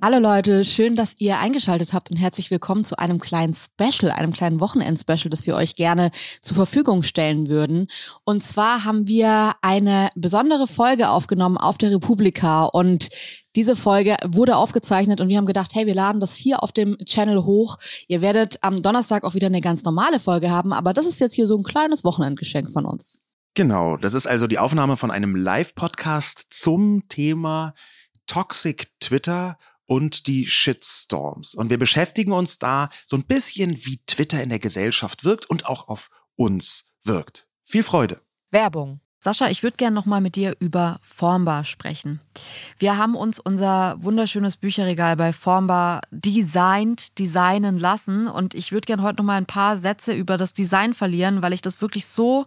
Hallo Leute, schön, dass ihr eingeschaltet habt und herzlich willkommen zu einem kleinen Special, einem kleinen Wochenend-Special, das wir euch gerne zur Verfügung stellen würden. Und zwar haben wir eine besondere Folge aufgenommen auf der Republika und diese Folge wurde aufgezeichnet und wir haben gedacht, hey, wir laden das hier auf dem Channel hoch. Ihr werdet am Donnerstag auch wieder eine ganz normale Folge haben, aber das ist jetzt hier so ein kleines Wochenendgeschenk von uns. Genau, das ist also die Aufnahme von einem Live-Podcast zum Thema Toxic Twitter und die Shitstorms. Und wir beschäftigen uns da so ein bisschen, wie Twitter in der Gesellschaft wirkt und auch auf uns wirkt. Viel Freude. Werbung. Sascha, ich würde gerne nochmal mit dir über Formbar sprechen. Wir haben uns unser wunderschönes Bücherregal bei Formbar designt, designen lassen und ich würde gerne heute nochmal ein paar Sätze über das Design verlieren, weil ich das wirklich so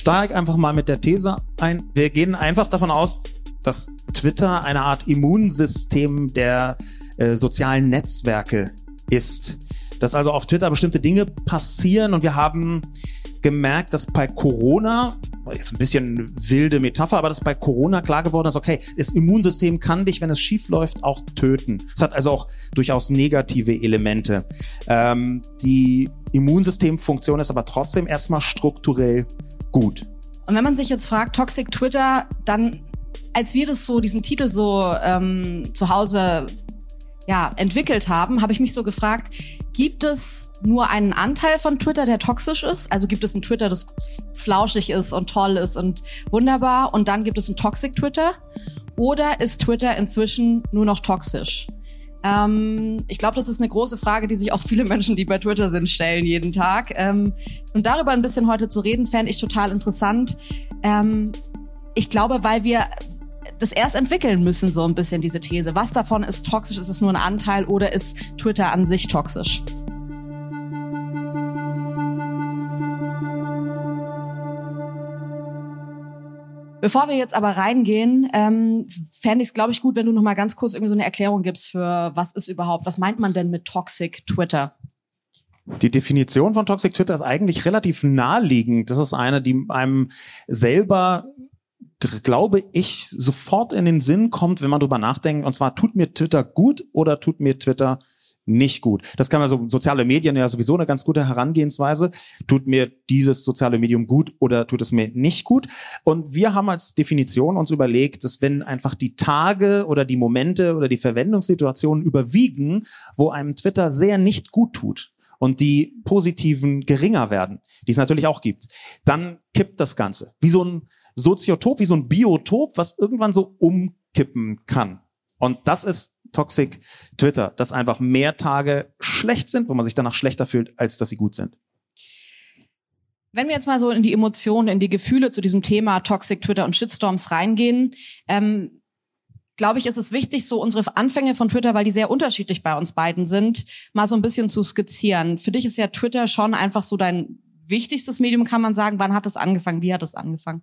steige einfach mal mit der These ein. Wir gehen einfach davon aus, dass Twitter eine Art Immunsystem der äh, sozialen Netzwerke ist. Dass also auf Twitter bestimmte Dinge passieren und wir haben gemerkt, dass bei Corona, jetzt ein bisschen wilde Metapher, aber dass bei Corona klar geworden ist, okay, das Immunsystem kann dich, wenn es schief läuft, auch töten. Es hat also auch durchaus negative Elemente. Ähm, die Immunsystemfunktion ist aber trotzdem erstmal strukturell gut. Und wenn man sich jetzt fragt, Toxic Twitter, dann als wir das so, diesen Titel so ähm, zu Hause ja, entwickelt haben, habe ich mich so gefragt, gibt es nur einen Anteil von Twitter, der toxisch ist? Also gibt es ein Twitter, das flauschig ist und toll ist und wunderbar und dann gibt es ein Toxic Twitter? Oder ist Twitter inzwischen nur noch toxisch? Ähm, ich glaube, das ist eine große Frage, die sich auch viele Menschen, die bei Twitter sind, stellen jeden Tag. Ähm, und darüber ein bisschen heute zu reden, fände ich total interessant. Ähm, ich glaube, weil wir das erst entwickeln müssen, so ein bisschen diese These. Was davon ist toxisch? Ist es nur ein Anteil oder ist Twitter an sich toxisch? Bevor wir jetzt aber reingehen, ähm, fände ich es, glaube ich, gut, wenn du noch mal ganz kurz irgendwie so eine Erklärung gibst für was ist überhaupt, was meint man denn mit Toxic Twitter? Die Definition von Toxic Twitter ist eigentlich relativ naheliegend. Das ist eine, die einem selber glaube ich, sofort in den Sinn kommt, wenn man drüber nachdenkt. Und zwar, tut mir Twitter gut oder tut mir Twitter nicht gut. Das kann man so soziale Medien ja sowieso eine ganz gute Herangehensweise. Tut mir dieses soziale Medium gut oder tut es mir nicht gut? Und wir haben als Definition uns überlegt, dass wenn einfach die Tage oder die Momente oder die Verwendungssituationen überwiegen, wo einem Twitter sehr nicht gut tut und die positiven geringer werden, die es natürlich auch gibt, dann kippt das Ganze. Wie so ein Soziotop, wie so ein Biotop, was irgendwann so umkippen kann. Und das ist Toxic Twitter, dass einfach mehr Tage schlecht sind, wo man sich danach schlechter fühlt, als dass sie gut sind. Wenn wir jetzt mal so in die Emotionen, in die Gefühle zu diesem Thema Toxic Twitter und Shitstorms reingehen, ähm, glaube ich, ist es wichtig, so unsere Anfänge von Twitter, weil die sehr unterschiedlich bei uns beiden sind, mal so ein bisschen zu skizzieren. Für dich ist ja Twitter schon einfach so dein wichtigstes Medium, kann man sagen. Wann hat es angefangen? Wie hat es angefangen?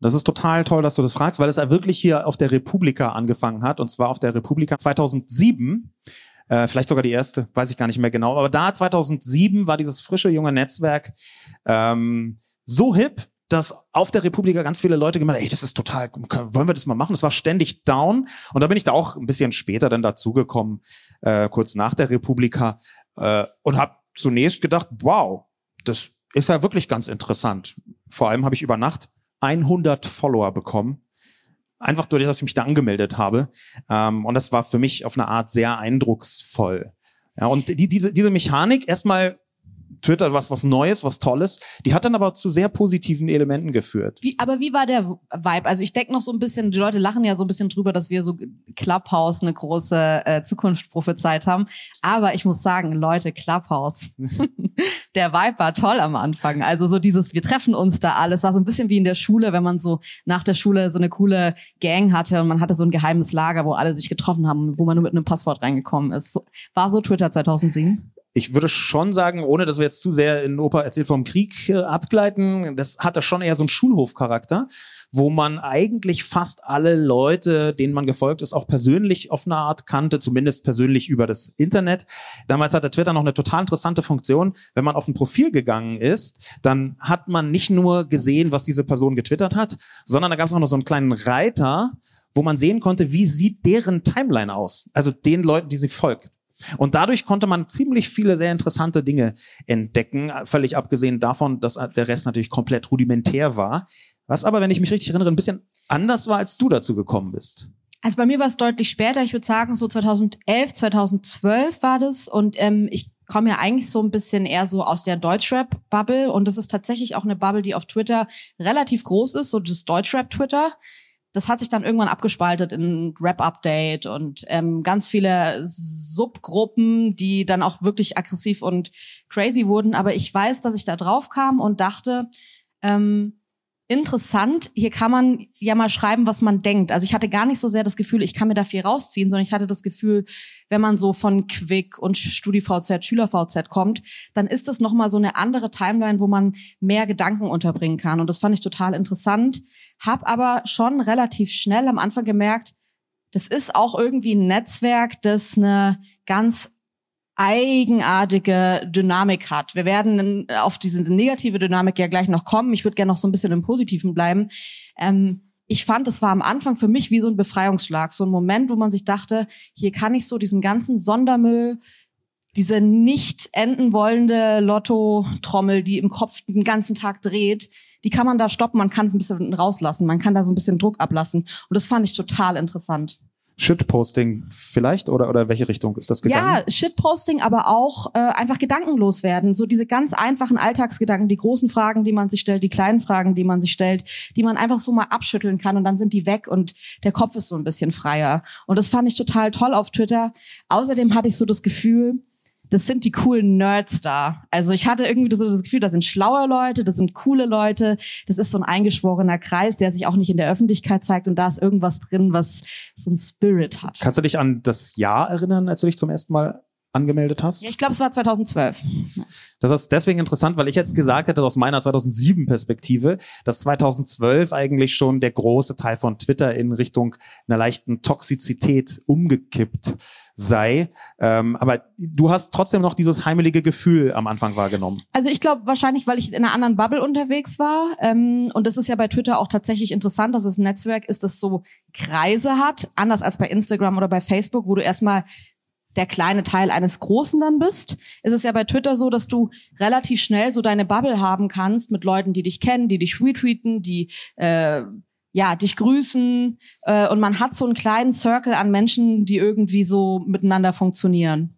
Das ist total toll, dass du das fragst, weil es ja wirklich hier auf der Republika angefangen hat, und zwar auf der Republika 2007. Äh, vielleicht sogar die erste, weiß ich gar nicht mehr genau. Aber da 2007 war dieses frische junge Netzwerk ähm, so hip, dass auf der Republika ganz viele Leute gemeint haben, ey, das ist total, wollen wir das mal machen? Das war ständig down. Und da bin ich da auch ein bisschen später dann dazugekommen, äh, kurz nach der Republika, äh, und habe zunächst gedacht, wow, das ist ja wirklich ganz interessant. Vor allem habe ich über Nacht 100 Follower bekommen. Einfach durch, dass ich mich da angemeldet habe. Ähm, und das war für mich auf eine Art sehr eindrucksvoll. Ja, und die, diese, diese Mechanik erstmal Twitter was was Neues, was Tolles. Die hat dann aber zu sehr positiven Elementen geführt. Wie, aber wie war der Vibe? Also ich denke noch so ein bisschen, die Leute lachen ja so ein bisschen drüber, dass wir so Clubhouse eine große äh, Zukunft prophezeit haben. Aber ich muss sagen, Leute, Clubhouse, der Vibe war toll am Anfang. Also so dieses, wir treffen uns da alles, war so ein bisschen wie in der Schule, wenn man so nach der Schule so eine coole Gang hatte und man hatte so ein geheimes Lager, wo alle sich getroffen haben, wo man nur mit einem Passwort reingekommen ist. War so Twitter 2007? ich würde schon sagen, ohne dass wir jetzt zu sehr in Opa erzählt vom Krieg äh, abgleiten, das hat da schon eher so einen Schulhofcharakter, wo man eigentlich fast alle Leute, denen man gefolgt ist, auch persönlich auf eine Art kannte, zumindest persönlich über das Internet. Damals hatte Twitter noch eine total interessante Funktion. Wenn man auf ein Profil gegangen ist, dann hat man nicht nur gesehen, was diese Person getwittert hat, sondern da gab es auch noch so einen kleinen Reiter, wo man sehen konnte, wie sieht deren Timeline aus. Also den Leuten, die sie folgt. Und dadurch konnte man ziemlich viele sehr interessante Dinge entdecken, völlig abgesehen davon, dass der Rest natürlich komplett rudimentär war. Was aber, wenn ich mich richtig erinnere, ein bisschen anders war, als du dazu gekommen bist. Also bei mir war es deutlich später. Ich würde sagen, so 2011, 2012 war das. Und ähm, ich komme ja eigentlich so ein bisschen eher so aus der Deutschrap-Bubble. Und das ist tatsächlich auch eine Bubble, die auf Twitter relativ groß ist, so das Deutschrap-Twitter das hat sich dann irgendwann abgespaltet in Rap-Update und ähm, ganz viele Subgruppen, die dann auch wirklich aggressiv und crazy wurden. Aber ich weiß, dass ich da drauf kam und dachte, ähm, interessant, hier kann man ja mal schreiben, was man denkt. Also ich hatte gar nicht so sehr das Gefühl, ich kann mir da viel rausziehen, sondern ich hatte das Gefühl, wenn man so von Quick und StudiVZ, SchülerVZ kommt, dann ist das nochmal so eine andere Timeline, wo man mehr Gedanken unterbringen kann. Und das fand ich total interessant. Hab aber schon relativ schnell am Anfang gemerkt, das ist auch irgendwie ein Netzwerk, das eine ganz eigenartige Dynamik hat. Wir werden auf diese negative Dynamik ja gleich noch kommen. Ich würde gerne noch so ein bisschen im Positiven bleiben. Ähm, ich fand, es war am Anfang für mich wie so ein Befreiungsschlag, so ein Moment, wo man sich dachte, hier kann ich so diesen ganzen Sondermüll, diese nicht enden wollende Lotto-Trommel, die im Kopf den ganzen Tag dreht, die kann man da stoppen, man kann es ein bisschen rauslassen, man kann da so ein bisschen Druck ablassen. Und das fand ich total interessant. Shitposting vielleicht oder oder welche Richtung ist das gegangen? Ja, Shitposting, aber auch äh, einfach gedankenlos werden. So diese ganz einfachen Alltagsgedanken, die großen Fragen, die man sich stellt, die kleinen Fragen, die man sich stellt, die man einfach so mal abschütteln kann und dann sind die weg und der Kopf ist so ein bisschen freier. Und das fand ich total toll auf Twitter. Außerdem hatte ich so das Gefühl, das sind die coolen Nerds da. Also ich hatte irgendwie so das Gefühl, das sind schlaue Leute, das sind coole Leute, das ist so ein eingeschworener Kreis, der sich auch nicht in der Öffentlichkeit zeigt und da ist irgendwas drin, was so ein Spirit hat. Kannst du dich an das Jahr erinnern, als du dich zum ersten Mal angemeldet hast? Ich glaube, es war 2012. Das ist deswegen interessant, weil ich jetzt gesagt hätte, aus meiner 2007 Perspektive, dass 2012 eigentlich schon der große Teil von Twitter in Richtung einer leichten Toxizität umgekippt sei. Ähm, aber du hast trotzdem noch dieses heimelige Gefühl am Anfang wahrgenommen. Also ich glaube wahrscheinlich, weil ich in einer anderen Bubble unterwegs war. Ähm, und das ist ja bei Twitter auch tatsächlich interessant, dass es ein Netzwerk ist, das so Kreise hat, anders als bei Instagram oder bei Facebook, wo du erstmal der kleine Teil eines Großen dann bist, ist es ja bei Twitter so, dass du relativ schnell so deine Bubble haben kannst mit Leuten, die dich kennen, die dich retweeten, die äh, ja dich grüßen äh, und man hat so einen kleinen Circle an Menschen, die irgendwie so miteinander funktionieren.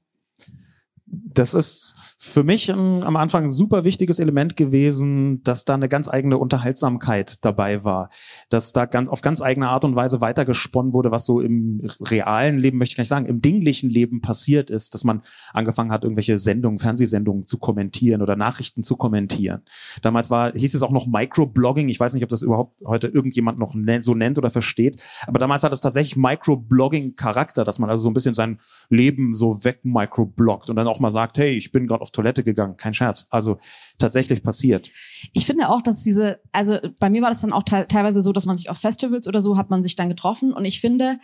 Das ist für mich ähm, am Anfang ein super wichtiges Element gewesen, dass da eine ganz eigene Unterhaltsamkeit dabei war, dass da ganz, auf ganz eigene Art und Weise weitergesponnen wurde, was so im realen Leben, möchte ich gar nicht sagen, im dinglichen Leben passiert ist, dass man angefangen hat, irgendwelche Sendungen, Fernsehsendungen zu kommentieren oder Nachrichten zu kommentieren. Damals war, hieß es auch noch Microblogging. Ich weiß nicht, ob das überhaupt heute irgendjemand noch so nennt oder versteht, aber damals hat es tatsächlich Microblogging-Charakter, dass man also so ein bisschen sein Leben so weg microbloggt und dann auch mal sagt, hey, ich bin gerade auf Toilette gegangen, kein Scherz. Also tatsächlich passiert. Ich finde auch, dass diese, also bei mir war das dann auch te teilweise so, dass man sich auf Festivals oder so hat man sich dann getroffen und ich finde,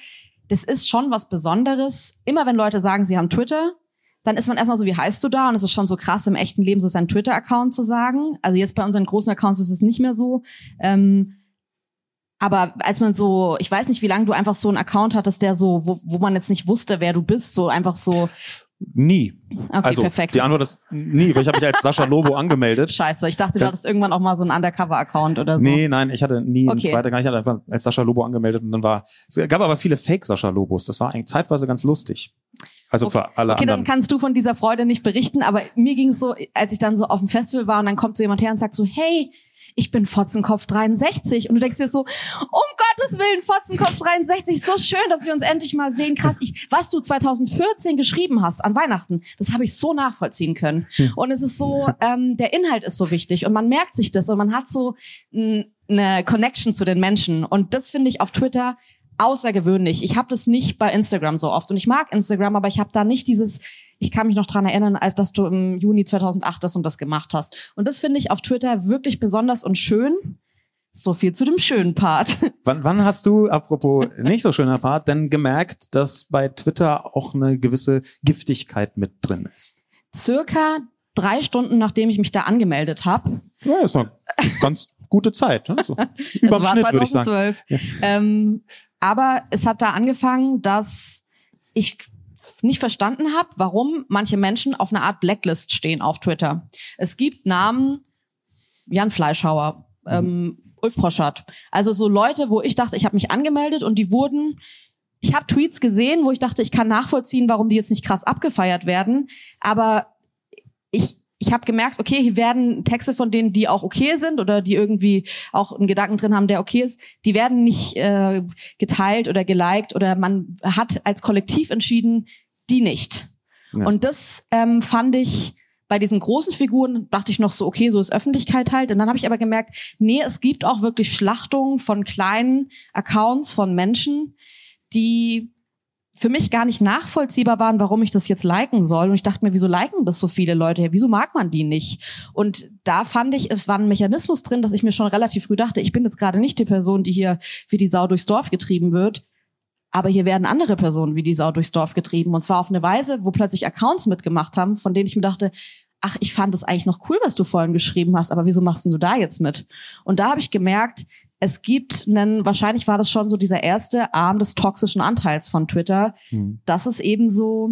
das ist schon was Besonderes. Immer wenn Leute sagen, sie haben Twitter, dann ist man erstmal so, wie heißt du da? Und es ist schon so krass, im echten Leben so seinen Twitter-Account zu sagen. Also jetzt bei unseren großen Accounts ist es nicht mehr so. Ähm, aber als man so, ich weiß nicht, wie lange du einfach so einen Account hattest, der so, wo, wo man jetzt nicht wusste, wer du bist, so einfach so Nie. Okay, also perfekt. die Antwort ist nie, weil ich habe mich als Sascha Lobo angemeldet. Scheiße, ich dachte, du hattest irgendwann auch mal so einen Undercover-Account oder so. Nee, nein, ich hatte nie Okay. einen zweiten, ich hatte einfach als Sascha Lobo angemeldet und dann war, es gab aber viele Fake-Sascha Lobos. Das war eigentlich zeitweise ganz lustig. Also für alle Okay, dann anderen. kannst du von dieser Freude nicht berichten, aber mir ging es so, als ich dann so auf dem Festival war und dann kommt so jemand her und sagt so, hey, ich bin Fotzenkopf 63 und du denkst dir so, um Gottes Willen, Fotzenkopf 63, so schön, dass wir uns endlich mal sehen. Krass, ich, was du 2014 geschrieben hast an Weihnachten, das habe ich so nachvollziehen können. Und es ist so, ähm, der Inhalt ist so wichtig und man merkt sich das und man hat so eine Connection zu den Menschen und das finde ich auf Twitter außergewöhnlich. Ich habe das nicht bei Instagram so oft und ich mag Instagram, aber ich habe da nicht dieses, ich kann mich noch dran erinnern, als dass du im Juni 2008 das und das gemacht hast. Und das finde ich auf Twitter wirklich besonders und schön. So viel zu dem schönen Part. Wann, wann hast du, apropos nicht so schöner Part, denn gemerkt, dass bei Twitter auch eine gewisse Giftigkeit mit drin ist? Circa drei Stunden, nachdem ich mich da angemeldet habe. Ja, ist eine ganz gute Zeit. Ne? So, war Schnitt, würde ich sagen. 2012. Ähm, aber es hat da angefangen, dass ich nicht verstanden habe, warum manche Menschen auf einer Art Blacklist stehen auf Twitter. Es gibt Namen, Jan Fleischhauer, ähm, Ulf Poschardt. Also so Leute, wo ich dachte, ich habe mich angemeldet und die wurden, ich habe Tweets gesehen, wo ich dachte, ich kann nachvollziehen, warum die jetzt nicht krass abgefeiert werden. Aber ich, ich habe gemerkt, okay, hier werden Texte von denen, die auch okay sind oder die irgendwie auch einen Gedanken drin haben, der okay ist, die werden nicht äh, geteilt oder geliked oder man hat als Kollektiv entschieden, die nicht. Ja. Und das ähm, fand ich bei diesen großen Figuren, dachte ich noch so, okay, so ist Öffentlichkeit halt. Und dann habe ich aber gemerkt, nee, es gibt auch wirklich Schlachtungen von kleinen Accounts von Menschen, die für mich gar nicht nachvollziehbar waren, warum ich das jetzt liken soll. Und ich dachte mir, wieso liken das so viele Leute? Wieso mag man die nicht? Und da fand ich, es war ein Mechanismus drin, dass ich mir schon relativ früh dachte, ich bin jetzt gerade nicht die Person, die hier wie die Sau durchs Dorf getrieben wird. Aber hier werden andere Personen wie die Sau durchs Dorf getrieben. Und zwar auf eine Weise, wo plötzlich Accounts mitgemacht haben, von denen ich mir dachte, ach, ich fand es eigentlich noch cool, was du vorhin geschrieben hast, aber wieso machst denn du da jetzt mit? Und da habe ich gemerkt, es gibt einen, wahrscheinlich war das schon so dieser erste Arm des toxischen Anteils von Twitter, Hm. dass es eben so,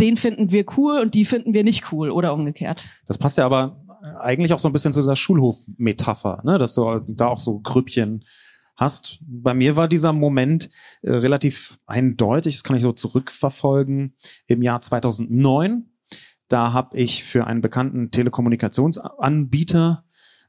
den finden wir cool und die finden wir nicht cool oder umgekehrt. Das passt ja aber eigentlich auch so ein bisschen zu dieser Schulhof-Metapher, ne? dass du da auch so Grüppchen hast. Bei mir war dieser Moment äh, relativ eindeutig, das kann ich so zurückverfolgen, im Jahr 2009. Da habe ich für einen bekannten Telekommunikationsanbieter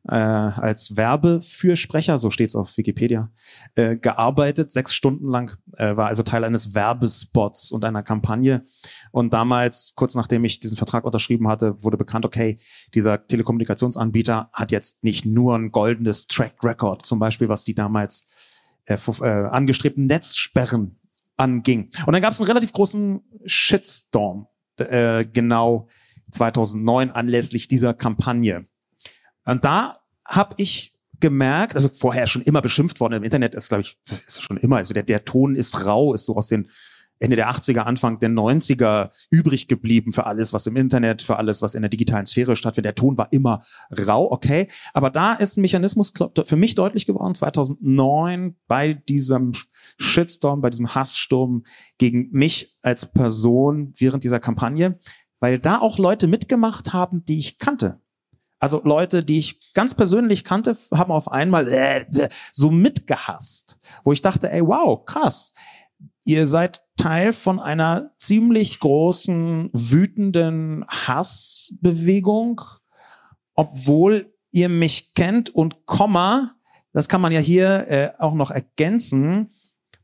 äh, als Werbefürsprecher, so steht's auf Wikipedia, äh, gearbeitet, sechs Stunden lang, äh, war also Teil eines Werbespots und einer Kampagne. Und damals, kurz nachdem ich diesen Vertrag unterschrieben hatte, wurde bekannt, okay, dieser Telekommunikationsanbieter hat jetzt nicht nur ein goldenes Track Record, zum Beispiel, was die damals äh, äh, angestrebten Netzsperren anging. Und dann gab es einen relativ großen Shitstorm, äh, genau 2009 anlässlich dieser Kampagne. Und da habe ich gemerkt, also vorher schon immer beschimpft worden im Internet ist, glaube ich, ist schon immer, also der, der Ton ist rau, ist so aus den Ende der 80er, Anfang der 90er übrig geblieben für alles, was im Internet, für alles, was in der digitalen Sphäre stattfindet. Der Ton war immer rau, okay. Aber da ist ein Mechanismus für mich deutlich geworden, 2009 bei diesem Shitstorm, bei diesem Hasssturm gegen mich als Person während dieser Kampagne, weil da auch Leute mitgemacht haben, die ich kannte. Also Leute, die ich ganz persönlich kannte, haben auf einmal äh, so mitgehasst, wo ich dachte, ey, wow, krass. Ihr seid Teil von einer ziemlich großen, wütenden Hassbewegung, obwohl ihr mich kennt und Komma, das kann man ja hier äh, auch noch ergänzen,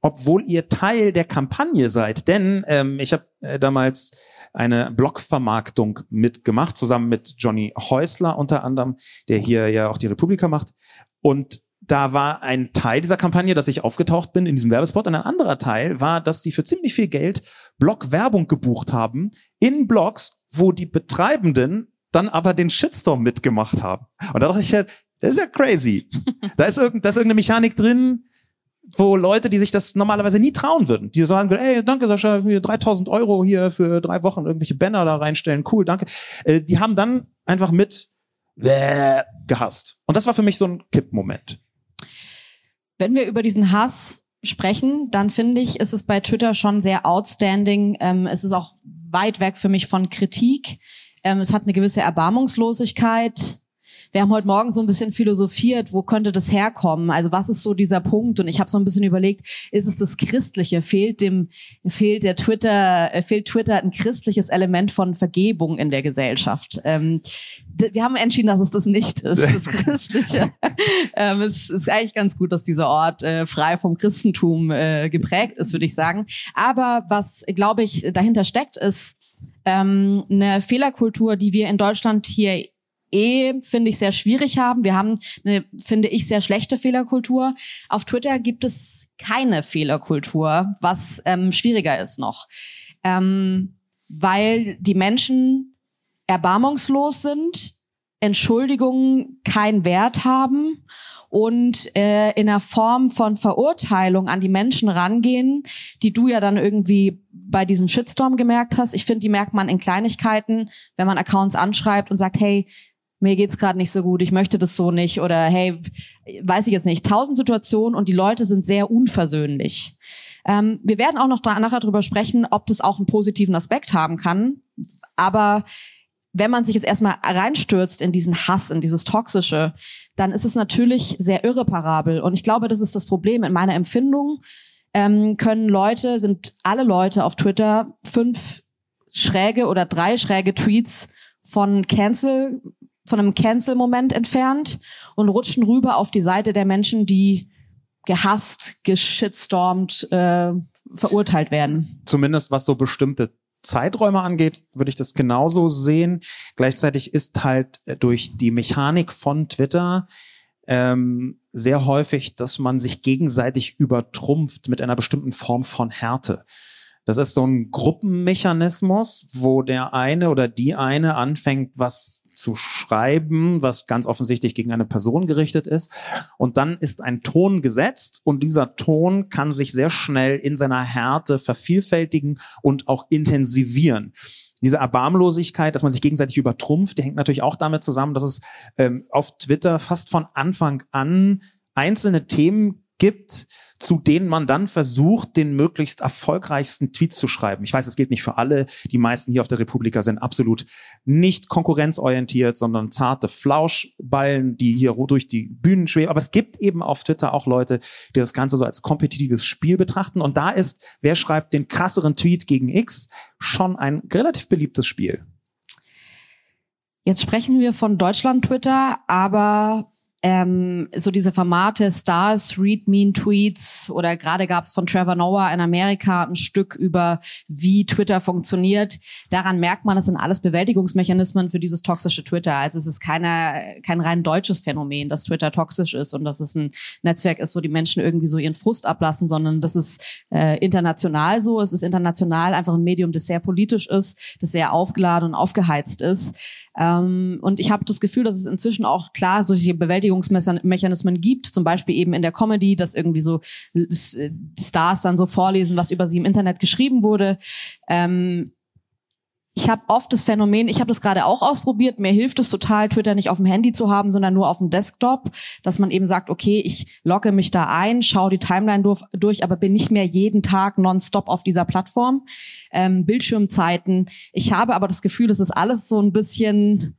obwohl ihr Teil der Kampagne seid. Denn ähm, ich habe äh, damals eine Blogvermarktung mitgemacht, zusammen mit Johnny Häusler unter anderem, der hier ja auch die Republika macht. Und da war ein Teil dieser Kampagne, dass ich aufgetaucht bin in diesem Werbespot und ein anderer Teil war, dass sie für ziemlich viel Geld Blog-Werbung gebucht haben in Blogs, wo die Betreibenden dann aber den Shitstorm mitgemacht haben. Und da dachte ich halt, das ist ja crazy. Da ist, irgend, da ist irgendeine Mechanik drin, wo Leute, die sich das normalerweise nie trauen würden, die sagen würden, ey, danke Sascha, 3000 Euro hier für drei Wochen irgendwelche Banner da reinstellen, cool, danke. Äh, die haben dann einfach mit gehasst. Und das war für mich so ein Kippmoment. Wenn wir über diesen Hass sprechen, dann finde ich, ist es bei Twitter schon sehr outstanding. Ähm, es ist auch weit weg für mich von Kritik. Ähm, es hat eine gewisse Erbarmungslosigkeit. Wir haben heute Morgen so ein bisschen philosophiert, wo könnte das herkommen? Also was ist so dieser Punkt? Und ich habe so ein bisschen überlegt, ist es das Christliche? Fehlt dem, fehlt der Twitter, äh, fehlt Twitter ein christliches Element von Vergebung in der Gesellschaft? Ähm, wir haben entschieden, dass es das nicht ist, das Christliche. ähm, es ist eigentlich ganz gut, dass dieser Ort äh, frei vom Christentum äh, geprägt ist, würde ich sagen. Aber was, glaube ich, dahinter steckt, ist ähm, eine Fehlerkultur, die wir in Deutschland hier eh, finde ich, sehr schwierig haben. Wir haben eine, finde ich, sehr schlechte Fehlerkultur. Auf Twitter gibt es keine Fehlerkultur, was ähm, schwieriger ist noch. Ähm, weil die Menschen erbarmungslos sind, Entschuldigungen keinen Wert haben und äh, in einer Form von Verurteilung an die Menschen rangehen, die du ja dann irgendwie bei diesem Shitstorm gemerkt hast. Ich finde, die merkt man in Kleinigkeiten, wenn man Accounts anschreibt und sagt, hey, mir geht's gerade nicht so gut, ich möchte das so nicht oder hey, weiß ich jetzt nicht. Tausend Situationen und die Leute sind sehr unversöhnlich. Ähm, wir werden auch noch nachher drüber sprechen, ob das auch einen positiven Aspekt haben kann. Aber wenn man sich jetzt erstmal reinstürzt in diesen Hass, in dieses Toxische, dann ist es natürlich sehr irreparabel. Und ich glaube, das ist das Problem. In meiner Empfindung ähm, können Leute, sind alle Leute auf Twitter fünf schräge oder drei schräge Tweets von Cancel, von einem Cancel-Moment entfernt und rutschen rüber auf die Seite der Menschen, die gehasst, geschitstormt, äh, verurteilt werden. Zumindest was so bestimmte Zeiträume angeht, würde ich das genauso sehen. Gleichzeitig ist halt durch die Mechanik von Twitter ähm, sehr häufig, dass man sich gegenseitig übertrumpft mit einer bestimmten Form von Härte. Das ist so ein Gruppenmechanismus, wo der eine oder die eine anfängt, was zu schreiben, was ganz offensichtlich gegen eine Person gerichtet ist. Und dann ist ein Ton gesetzt und dieser Ton kann sich sehr schnell in seiner Härte vervielfältigen und auch intensivieren diese Erbarmlosigkeit, dass man sich gegenseitig übertrumpft, die hängt natürlich auch damit zusammen, dass es ähm, auf Twitter fast von Anfang an einzelne Themen gibt, zu denen man dann versucht, den möglichst erfolgreichsten Tweet zu schreiben. Ich weiß, es gilt nicht für alle. Die meisten hier auf der Republika sind absolut nicht konkurrenzorientiert, sondern zarte Flauschballen, die hier durch die Bühnen schweben. Aber es gibt eben auf Twitter auch Leute, die das Ganze so als kompetitives Spiel betrachten. Und da ist, wer schreibt den krasseren Tweet gegen X, schon ein relativ beliebtes Spiel. Jetzt sprechen wir von Deutschland Twitter, aber ähm, so diese Formate Stars, Read Mean Tweets oder gerade gab es von Trevor Noah in Amerika ein Stück über, wie Twitter funktioniert. Daran merkt man, es sind alles Bewältigungsmechanismen für dieses toxische Twitter. Also es ist keine, kein rein deutsches Phänomen, dass Twitter toxisch ist und dass es ein Netzwerk ist, wo die Menschen irgendwie so ihren Frust ablassen, sondern das ist äh, international so. Es ist international einfach ein Medium, das sehr politisch ist, das sehr aufgeladen und aufgeheizt ist. Ähm, und ich habe das Gefühl, dass es inzwischen auch klar solche Bewältigungsmechanismen gibt, zum Beispiel eben in der Comedy, dass irgendwie so Stars dann so vorlesen, was über sie im Internet geschrieben wurde. Ähm, ich habe oft das Phänomen, ich habe das gerade auch ausprobiert, mir hilft es total, Twitter nicht auf dem Handy zu haben, sondern nur auf dem Desktop, dass man eben sagt, okay, ich logge mich da ein, schaue die Timeline durch, durch aber bin nicht mehr jeden Tag nonstop auf dieser Plattform. Ähm, Bildschirmzeiten. Ich habe aber das Gefühl, es ist alles so ein bisschen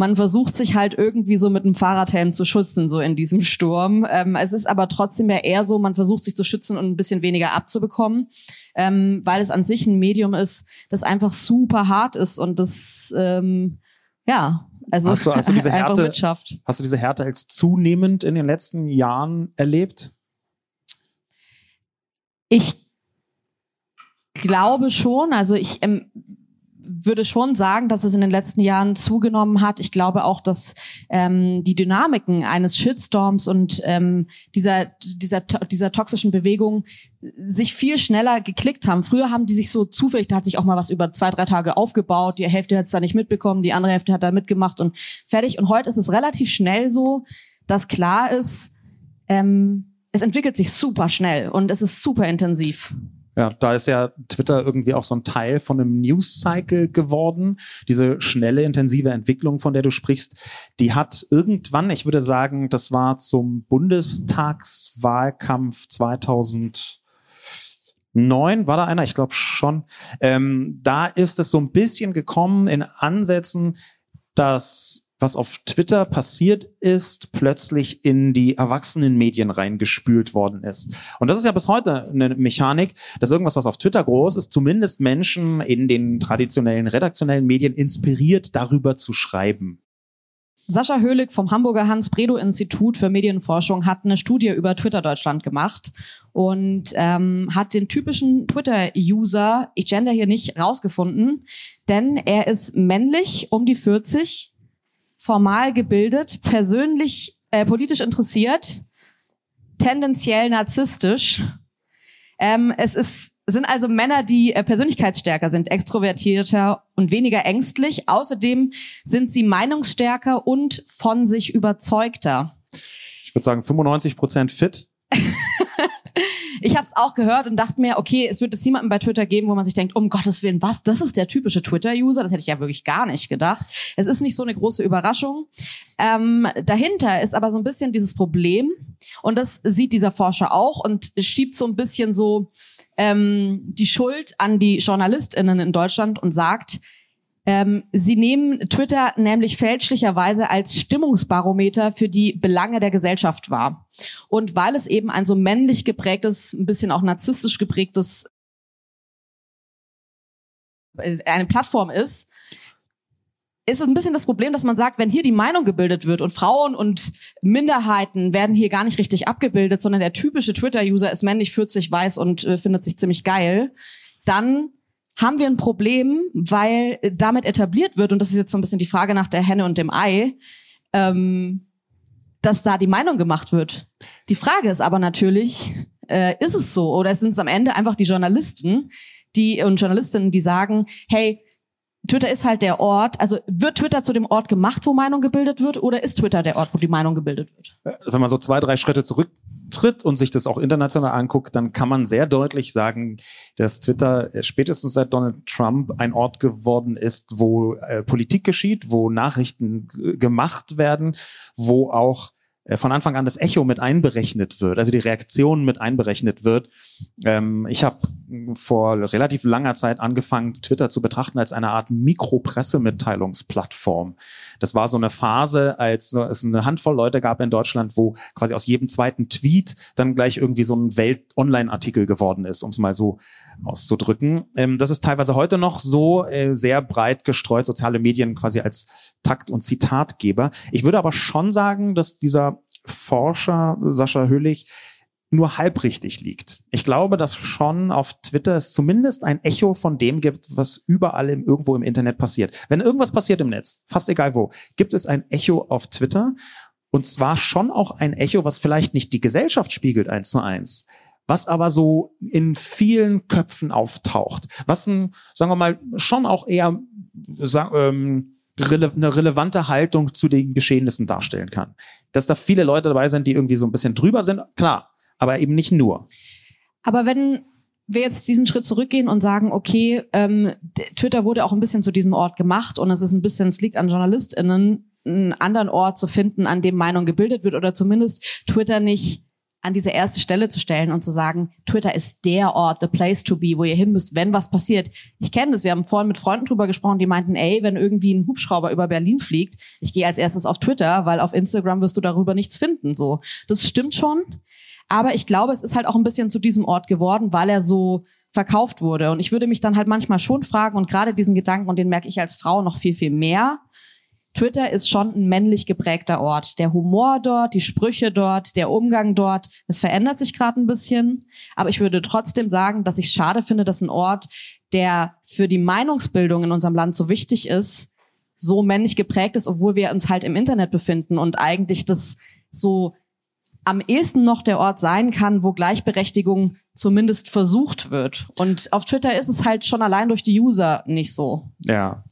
man versucht sich halt irgendwie so mit einem Fahrradhelm zu schützen, so in diesem Sturm. Ähm, es ist aber trotzdem ja eher so, man versucht sich zu schützen und ein bisschen weniger abzubekommen, ähm, weil es an sich ein Medium ist, das einfach super hart ist und das, ähm, ja, also hast du, hast du diese Härte, mitschafft. Hast du diese Härte als zunehmend in den letzten Jahren erlebt? Ich glaube schon. Also ich ähm, würde schon sagen, dass es in den letzten Jahren zugenommen hat. Ich glaube auch, dass ähm, die Dynamiken eines Shitstorms und ähm, dieser, dieser, dieser toxischen Bewegung sich viel schneller geklickt haben. Früher haben die sich so zufällig, da hat sich auch mal was über zwei, drei Tage aufgebaut, die Hälfte hat es da nicht mitbekommen, die andere Hälfte hat da mitgemacht und fertig. Und heute ist es relativ schnell so, dass klar ist, ähm, es entwickelt sich super schnell und es ist super intensiv. Ja, da ist ja Twitter irgendwie auch so ein Teil von einem News-Cycle geworden. Diese schnelle, intensive Entwicklung, von der du sprichst, die hat irgendwann, ich würde sagen, das war zum Bundestagswahlkampf 2009, war da einer? Ich glaube schon. Ähm, da ist es so ein bisschen gekommen in Ansätzen, dass was auf Twitter passiert ist, plötzlich in die erwachsenen Medien reingespült worden ist. Und das ist ja bis heute eine Mechanik, dass irgendwas, was auf Twitter groß ist, zumindest Menschen in den traditionellen redaktionellen Medien inspiriert, darüber zu schreiben. Sascha Höhlig vom Hamburger Hans-Bredow-Institut für Medienforschung hat eine Studie über Twitter Deutschland gemacht und ähm, hat den typischen Twitter-User, ich gender hier nicht, rausgefunden, denn er ist männlich, um die 40, formal gebildet, persönlich, äh, politisch interessiert, tendenziell narzisstisch. Ähm, es ist, sind also Männer, die äh, persönlichkeitsstärker sind, extrovertierter und weniger ängstlich. Außerdem sind sie meinungsstärker und von sich überzeugter. Ich würde sagen 95 Prozent fit. ich habe es auch gehört und dachte mir, okay, es wird es jemanden bei Twitter geben, wo man sich denkt, um Gottes Willen, was? Das ist der typische Twitter-User? Das hätte ich ja wirklich gar nicht gedacht. Es ist nicht so eine große Überraschung. Ähm, dahinter ist aber so ein bisschen dieses Problem und das sieht dieser Forscher auch und schiebt so ein bisschen so ähm, die Schuld an die JournalistInnen in Deutschland und sagt, ähm, sie nehmen Twitter nämlich fälschlicherweise als Stimmungsbarometer für die Belange der Gesellschaft wahr. Und weil es eben ein so männlich geprägtes, ein bisschen auch narzisstisch geprägtes äh, eine Plattform ist, ist es ein bisschen das Problem, dass man sagt, wenn hier die Meinung gebildet wird und Frauen und Minderheiten werden hier gar nicht richtig abgebildet, sondern der typische Twitter-User ist männlich, 40, weiß und äh, findet sich ziemlich geil, dann haben wir ein Problem, weil damit etabliert wird, und das ist jetzt so ein bisschen die Frage nach der Henne und dem Ei, ähm, dass da die Meinung gemacht wird. Die Frage ist aber natürlich, äh, ist es so oder sind es am Ende einfach die Journalisten, die und Journalistinnen, die sagen, hey, Twitter ist halt der Ort, also wird Twitter zu dem Ort gemacht, wo Meinung gebildet wird, oder ist Twitter der Ort, wo die Meinung gebildet wird? Wenn man so zwei, drei Schritte zurücktritt und sich das auch international anguckt, dann kann man sehr deutlich sagen, dass Twitter spätestens seit Donald Trump ein Ort geworden ist, wo äh, Politik geschieht, wo Nachrichten gemacht werden, wo auch äh, von Anfang an das Echo mit einberechnet wird, also die Reaktion mit einberechnet wird. Ähm, ich habe vor relativ langer Zeit angefangen, Twitter zu betrachten als eine Art Mikropressemitteilungsplattform. Das war so eine Phase, als es eine Handvoll Leute gab in Deutschland, wo quasi aus jedem zweiten Tweet dann gleich irgendwie so ein Welt-Online-Artikel geworden ist, um es mal so auszudrücken. Ähm, das ist teilweise heute noch so äh, sehr breit gestreut, soziale Medien quasi als Takt- und Zitatgeber. Ich würde aber schon sagen, dass dieser Forscher Sascha Hüllig nur halbrichtig liegt. Ich glaube, dass schon auf Twitter es zumindest ein Echo von dem gibt, was überall im, irgendwo im Internet passiert. Wenn irgendwas passiert im Netz, fast egal wo, gibt es ein Echo auf Twitter und zwar schon auch ein Echo, was vielleicht nicht die Gesellschaft spiegelt eins zu eins, was aber so in vielen Köpfen auftaucht, was ein, sagen wir mal, schon auch eher, ähm, rele eine relevante Haltung zu den Geschehnissen darstellen kann. Dass da viele Leute dabei sind, die irgendwie so ein bisschen drüber sind, klar, aber eben nicht nur. Aber wenn wir jetzt diesen Schritt zurückgehen und sagen, okay, ähm, Twitter wurde auch ein bisschen zu diesem Ort gemacht und es ist ein bisschen, es liegt an JournalistInnen, einen anderen Ort zu finden, an dem Meinung gebildet wird oder zumindest Twitter nicht an diese erste Stelle zu stellen und zu sagen, Twitter ist der Ort, the place to be, wo ihr hin müsst, wenn was passiert. Ich kenne das, wir haben vorhin mit Freunden drüber gesprochen, die meinten, ey, wenn irgendwie ein Hubschrauber über Berlin fliegt, ich gehe als erstes auf Twitter, weil auf Instagram wirst du darüber nichts finden. So, das stimmt schon. Aber ich glaube, es ist halt auch ein bisschen zu diesem Ort geworden, weil er so verkauft wurde. Und ich würde mich dann halt manchmal schon fragen, und gerade diesen Gedanken, und den merke ich als Frau noch viel, viel mehr, Twitter ist schon ein männlich geprägter Ort. Der Humor dort, die Sprüche dort, der Umgang dort, das verändert sich gerade ein bisschen. Aber ich würde trotzdem sagen, dass ich schade finde, dass ein Ort, der für die Meinungsbildung in unserem Land so wichtig ist, so männlich geprägt ist, obwohl wir uns halt im Internet befinden und eigentlich das so am ehesten noch der Ort sein kann, wo Gleichberechtigung zumindest versucht wird. Und auf Twitter ist es halt schon allein durch die User nicht so. Ja,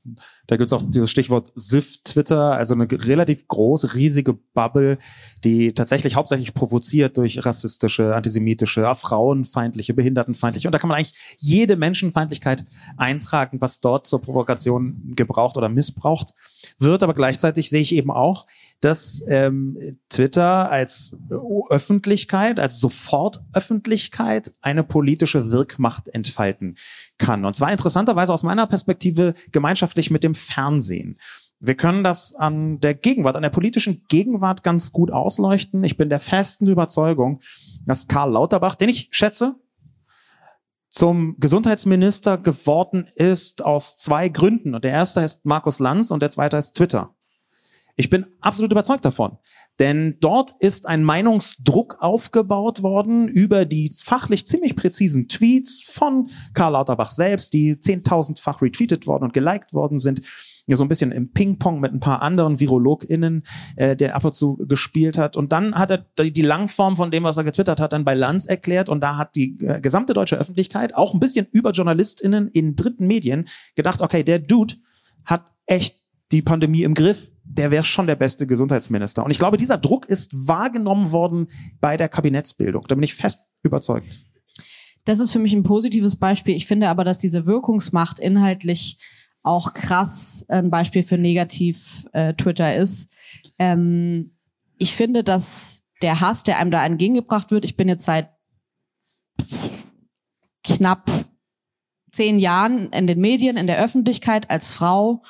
da gibt's auch dieses Stichwort SIF-Twitter, also eine relativ große, riesige Bubble, die tatsächlich hauptsächlich provoziert durch rassistische, antisemitische, frauenfeindliche, behindertenfeindliche. Und da kann man eigentlich jede Menschenfeindlichkeit eintragen, was dort zur Provokation gebraucht oder missbraucht wird. Aber gleichzeitig sehe ich eben auch, dass ähm, Twitter als Öffentlichkeit, als Sofortöffentlichkeit eine politische Wirkmacht entfalten kann. Und zwar interessanterweise aus meiner Perspektive gemeinschaftlich mit dem Fernsehen. Wir können das an der Gegenwart, an der politischen Gegenwart ganz gut ausleuchten. Ich bin der festen Überzeugung, dass Karl Lauterbach, den ich schätze, zum Gesundheitsminister geworden ist aus zwei Gründen. Und der erste ist Markus Lanz und der zweite ist Twitter. Ich bin absolut überzeugt davon. Denn dort ist ein Meinungsdruck aufgebaut worden über die fachlich ziemlich präzisen Tweets von Karl Lauterbach selbst, die zehntausendfach retweetet worden und geliked worden sind. Ja, so ein bisschen im Ping-Pong mit ein paar anderen VirologInnen, äh, der ab und zu gespielt hat. Und dann hat er die Langform von dem, was er getwittert hat, dann bei Lanz erklärt. Und da hat die äh, gesamte deutsche Öffentlichkeit, auch ein bisschen über JournalistInnen in dritten Medien, gedacht, okay, der Dude hat echt die Pandemie im Griff, der wäre schon der beste Gesundheitsminister. Und ich glaube, dieser Druck ist wahrgenommen worden bei der Kabinettsbildung. Da bin ich fest überzeugt. Das ist für mich ein positives Beispiel. Ich finde aber, dass diese Wirkungsmacht inhaltlich auch krass ein Beispiel für negativ äh, Twitter ist. Ähm, ich finde, dass der Hass, der einem da entgegengebracht wird, ich bin jetzt seit knapp zehn Jahren in den Medien, in der Öffentlichkeit als Frau,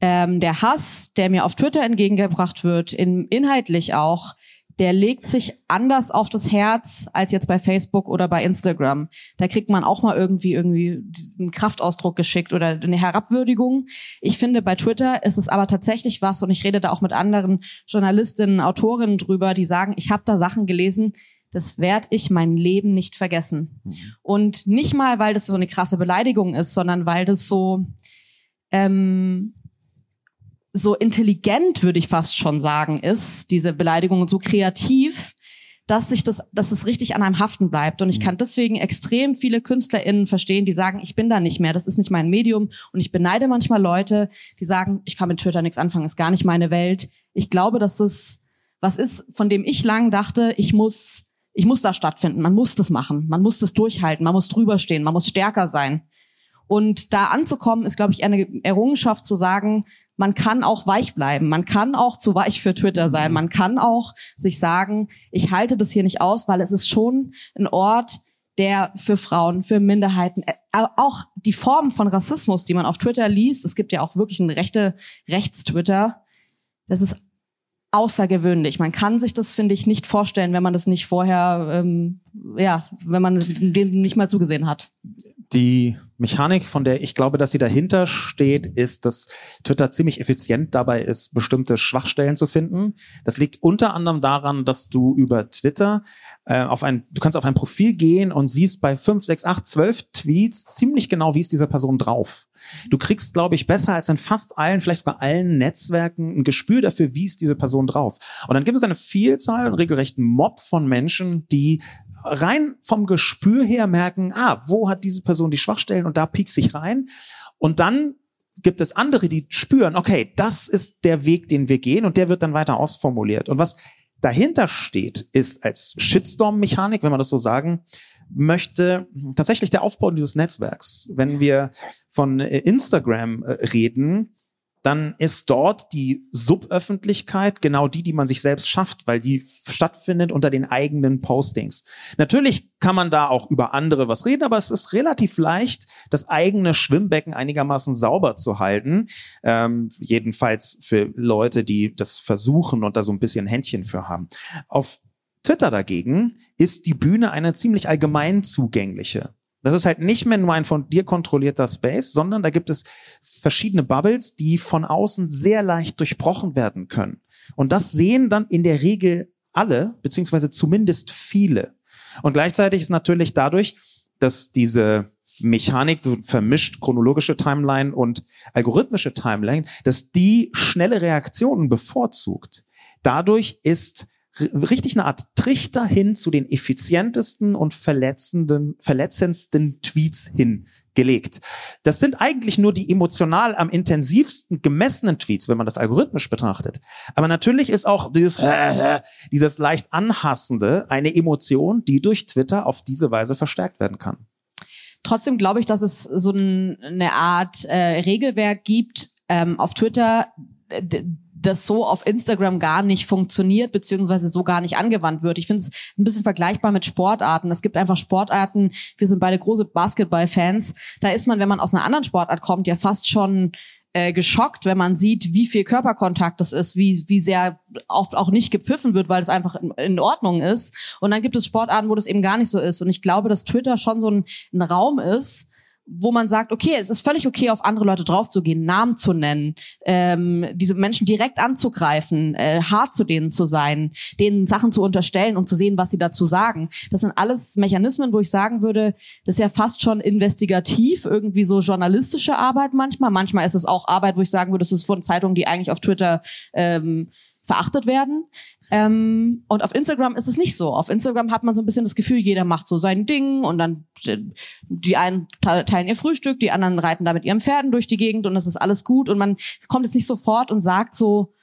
ähm, der Hass, der mir auf Twitter entgegengebracht wird, in, inhaltlich auch, der legt sich anders auf das Herz als jetzt bei Facebook oder bei Instagram. Da kriegt man auch mal irgendwie irgendwie einen Kraftausdruck geschickt oder eine Herabwürdigung. Ich finde, bei Twitter ist es aber tatsächlich was und ich rede da auch mit anderen Journalistinnen, Autorinnen drüber, die sagen, ich habe da Sachen gelesen, das werde ich mein Leben nicht vergessen. Mhm. Und nicht mal, weil das so eine krasse Beleidigung ist, sondern weil das so ähm, so intelligent, würde ich fast schon sagen, ist, diese Beleidigung und so kreativ, dass sich das, dass es richtig an einem haften bleibt. Und ich mhm. kann deswegen extrem viele KünstlerInnen verstehen, die sagen, ich bin da nicht mehr, das ist nicht mein Medium. Und ich beneide manchmal Leute, die sagen, ich kann mit Twitter nichts anfangen, ist gar nicht meine Welt. Ich glaube, dass das was ist, von dem ich lang dachte, ich muss, ich muss da stattfinden, man muss das machen, man muss das durchhalten, man muss drüber stehen, man muss stärker sein. Und da anzukommen, ist, glaube ich, eine Errungenschaft zu sagen, man kann auch weich bleiben. Man kann auch zu weich für Twitter sein. Man kann auch sich sagen, ich halte das hier nicht aus, weil es ist schon ein Ort, der für Frauen, für Minderheiten, äh, auch die Formen von Rassismus, die man auf Twitter liest, es gibt ja auch wirklich ein rechte Rechtstwitter, das ist außergewöhnlich. Man kann sich das, finde ich, nicht vorstellen, wenn man das nicht vorher, ähm, ja, wenn man dem nicht mal zugesehen hat. Die Mechanik, von der ich glaube, dass sie dahinter steht, ist, dass Twitter ziemlich effizient dabei ist, bestimmte Schwachstellen zu finden. Das liegt unter anderem daran, dass du über Twitter äh, auf ein, du kannst auf ein Profil gehen und siehst bei fünf, sechs, acht, zwölf Tweets ziemlich genau, wie ist dieser Person drauf. Du kriegst, glaube ich, besser als in fast allen, vielleicht bei allen Netzwerken ein Gespür dafür, wie ist diese Person drauf. Und dann gibt es eine Vielzahl, einen regelrechten Mob von Menschen, die rein vom Gespür her merken, ah, wo hat diese Person die Schwachstellen und da piekt sich rein. Und dann gibt es andere, die spüren, okay, das ist der Weg, den wir gehen und der wird dann weiter ausformuliert. Und was dahinter steht, ist als Shitstorm-Mechanik, wenn man das so sagen möchte, tatsächlich der Aufbau dieses Netzwerks. Wenn wir von äh, Instagram äh, reden, dann ist dort die Suböffentlichkeit genau die, die man sich selbst schafft, weil die stattfindet unter den eigenen Postings. Natürlich kann man da auch über andere was reden, aber es ist relativ leicht, das eigene Schwimmbecken einigermaßen sauber zu halten. Ähm, jedenfalls für Leute, die das versuchen und da so ein bisschen Händchen für haben. Auf Twitter dagegen ist die Bühne eine ziemlich allgemein zugängliche. Das ist halt nicht mehr nur ein von dir kontrollierter Space, sondern da gibt es verschiedene Bubbles, die von außen sehr leicht durchbrochen werden können. Und das sehen dann in der Regel alle, beziehungsweise zumindest viele. Und gleichzeitig ist natürlich dadurch, dass diese Mechanik, vermischt chronologische Timeline und algorithmische Timeline, dass die schnelle Reaktionen bevorzugt. Dadurch ist richtig eine Art Trichter hin zu den effizientesten und verletzenden, verletzendsten Tweets hingelegt. Das sind eigentlich nur die emotional am intensivsten gemessenen Tweets, wenn man das algorithmisch betrachtet. Aber natürlich ist auch dieses, dieses leicht anhassende eine Emotion, die durch Twitter auf diese Weise verstärkt werden kann. Trotzdem glaube ich, dass es so eine Art äh, Regelwerk gibt ähm, auf Twitter, das so auf Instagram gar nicht funktioniert, beziehungsweise so gar nicht angewandt wird. Ich finde es ein bisschen vergleichbar mit Sportarten. Es gibt einfach Sportarten, wir sind beide große Basketball-Fans, da ist man, wenn man aus einer anderen Sportart kommt, ja fast schon äh, geschockt, wenn man sieht, wie viel Körperkontakt das ist, wie, wie sehr oft auch nicht gepfiffen wird, weil es einfach in, in, Ordnung ist. Und dann gibt es Sportarten, wo das eben gar nicht so ist. Und ich glaube, dass Twitter schon so ein, ein Raum ist, wo man sagt, okay, es ist völlig okay, auf andere Leute draufzugehen, Namen zu nennen, ähm, diese Menschen direkt anzugreifen, äh, hart zu denen zu sein, denen Sachen zu unterstellen und zu sehen, was sie dazu sagen. Das sind alles Mechanismen, wo ich sagen würde, das ist ja fast schon investigativ, irgendwie so journalistische Arbeit manchmal. Manchmal ist es auch Arbeit, wo ich sagen würde, das ist von Zeitungen, die eigentlich auf Twitter ähm, verachtet werden. Ähm, und auf Instagram ist es nicht so. Auf Instagram hat man so ein bisschen das Gefühl, jeder macht so sein Ding und dann äh, die einen teilen ihr Frühstück, die anderen reiten da mit ihren Pferden durch die Gegend und das ist alles gut und man kommt jetzt nicht sofort und sagt so,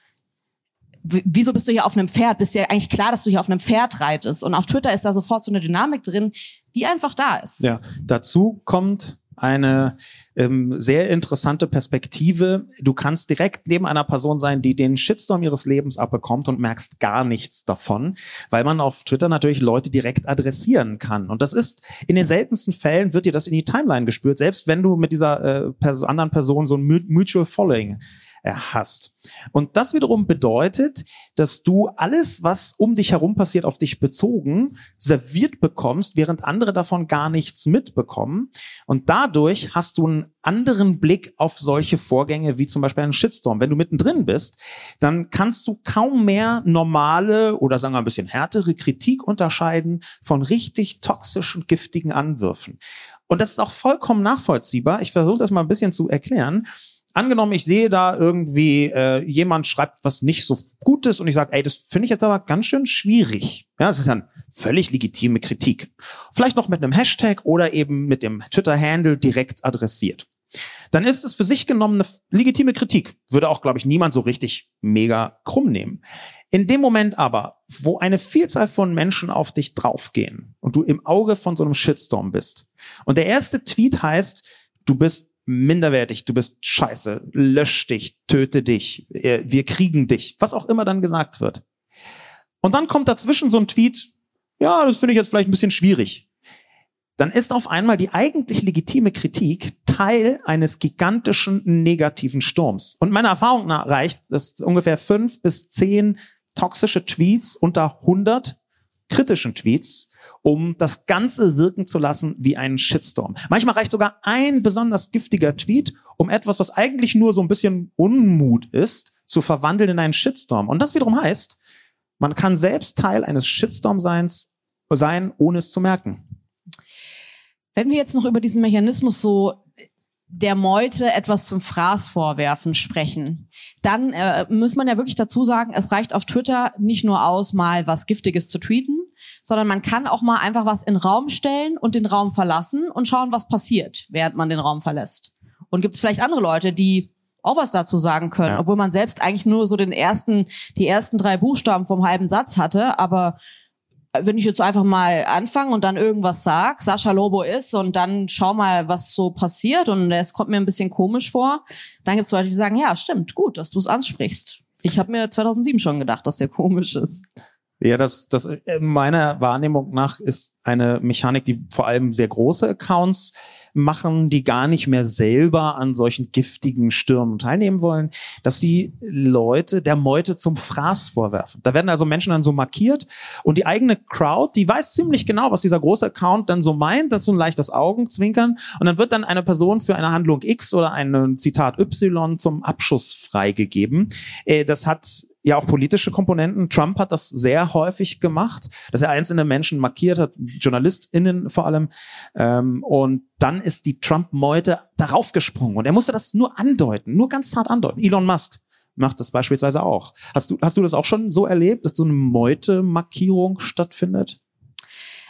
wieso bist du hier auf einem Pferd? Bist ja eigentlich klar, dass du hier auf einem Pferd reitest. Und auf Twitter ist da sofort so eine Dynamik drin, die einfach da ist. Ja, dazu kommt eine ähm, sehr interessante Perspektive. Du kannst direkt neben einer Person sein, die den Shitstorm ihres Lebens abbekommt und merkst gar nichts davon, weil man auf Twitter natürlich Leute direkt adressieren kann. Und das ist in den seltensten Fällen wird dir das in die Timeline gespürt, selbst wenn du mit dieser äh, Pers anderen Person so ein Mutual Following hast. Und das wiederum bedeutet, dass du alles, was um dich herum passiert, auf dich bezogen, serviert bekommst, während andere davon gar nichts mitbekommen. Und dadurch hast du einen anderen Blick auf solche Vorgänge wie zum Beispiel einen Shitstorm. Wenn du mittendrin bist, dann kannst du kaum mehr normale oder sagen wir ein bisschen härtere Kritik unterscheiden von richtig toxischen, giftigen Anwürfen. Und das ist auch vollkommen nachvollziehbar. Ich versuche das mal ein bisschen zu erklären angenommen, ich sehe da irgendwie, äh, jemand schreibt was nicht so Gutes und ich sage, ey, das finde ich jetzt aber ganz schön schwierig. Ja, das ist dann völlig legitime Kritik. Vielleicht noch mit einem Hashtag oder eben mit dem Twitter-Handle direkt adressiert. Dann ist es für sich genommen eine legitime Kritik. Würde auch, glaube ich, niemand so richtig mega krumm nehmen. In dem Moment aber, wo eine Vielzahl von Menschen auf dich draufgehen und du im Auge von so einem Shitstorm bist und der erste Tweet heißt, du bist minderwertig, du bist scheiße, lösch dich, töte dich, äh, wir kriegen dich, was auch immer dann gesagt wird. Und dann kommt dazwischen so ein Tweet, ja, das finde ich jetzt vielleicht ein bisschen schwierig. Dann ist auf einmal die eigentlich legitime Kritik Teil eines gigantischen negativen Sturms. Und meiner Erfahrung nach reicht, dass ungefähr fünf bis zehn toxische Tweets unter 100 kritischen Tweets um das Ganze wirken zu lassen wie einen Shitstorm. Manchmal reicht sogar ein besonders giftiger Tweet, um etwas, was eigentlich nur so ein bisschen Unmut ist, zu verwandeln in einen Shitstorm. Und das wiederum heißt, man kann selbst Teil eines Shitstorm-Seins sein, ohne es zu merken. Wenn wir jetzt noch über diesen Mechanismus so der Meute etwas zum Fraß vorwerfen sprechen, dann äh, muss man ja wirklich dazu sagen, es reicht auf Twitter nicht nur aus, mal was Giftiges zu tweeten, sondern man kann auch mal einfach was in den Raum stellen und den Raum verlassen und schauen, was passiert, während man den Raum verlässt. Und gibt es vielleicht andere Leute, die auch was dazu sagen können, ja. obwohl man selbst eigentlich nur so den ersten, die ersten drei Buchstaben vom halben Satz hatte, aber wenn ich jetzt einfach mal anfange und dann irgendwas sag, Sascha Lobo ist und dann schau mal, was so passiert und es kommt mir ein bisschen komisch vor, dann gibt es Leute, die sagen, ja, stimmt, gut, dass du es ansprichst. Ich habe mir 2007 schon gedacht, dass der komisch ist. Ja, das, das meiner Wahrnehmung nach ist eine Mechanik, die vor allem sehr große Accounts machen, die gar nicht mehr selber an solchen giftigen Stürmen teilnehmen wollen, dass die Leute der Meute zum Fraß vorwerfen. Da werden also Menschen dann so markiert und die eigene Crowd, die weiß ziemlich genau, was dieser große Account dann so meint, das ist so ein leichtes Augenzwinkern und dann wird dann eine Person für eine Handlung X oder ein Zitat Y zum Abschuss freigegeben. Äh, das hat ja auch politische Komponenten. Trump hat das sehr häufig gemacht, dass er einzelne Menschen markiert hat, JournalistInnen vor allem. Ähm, und dann ist die Trump-Meute darauf gesprungen. Und er musste das nur andeuten, nur ganz hart andeuten. Elon Musk macht das beispielsweise auch. Hast du, hast du das auch schon so erlebt, dass so eine Meute-Markierung stattfindet?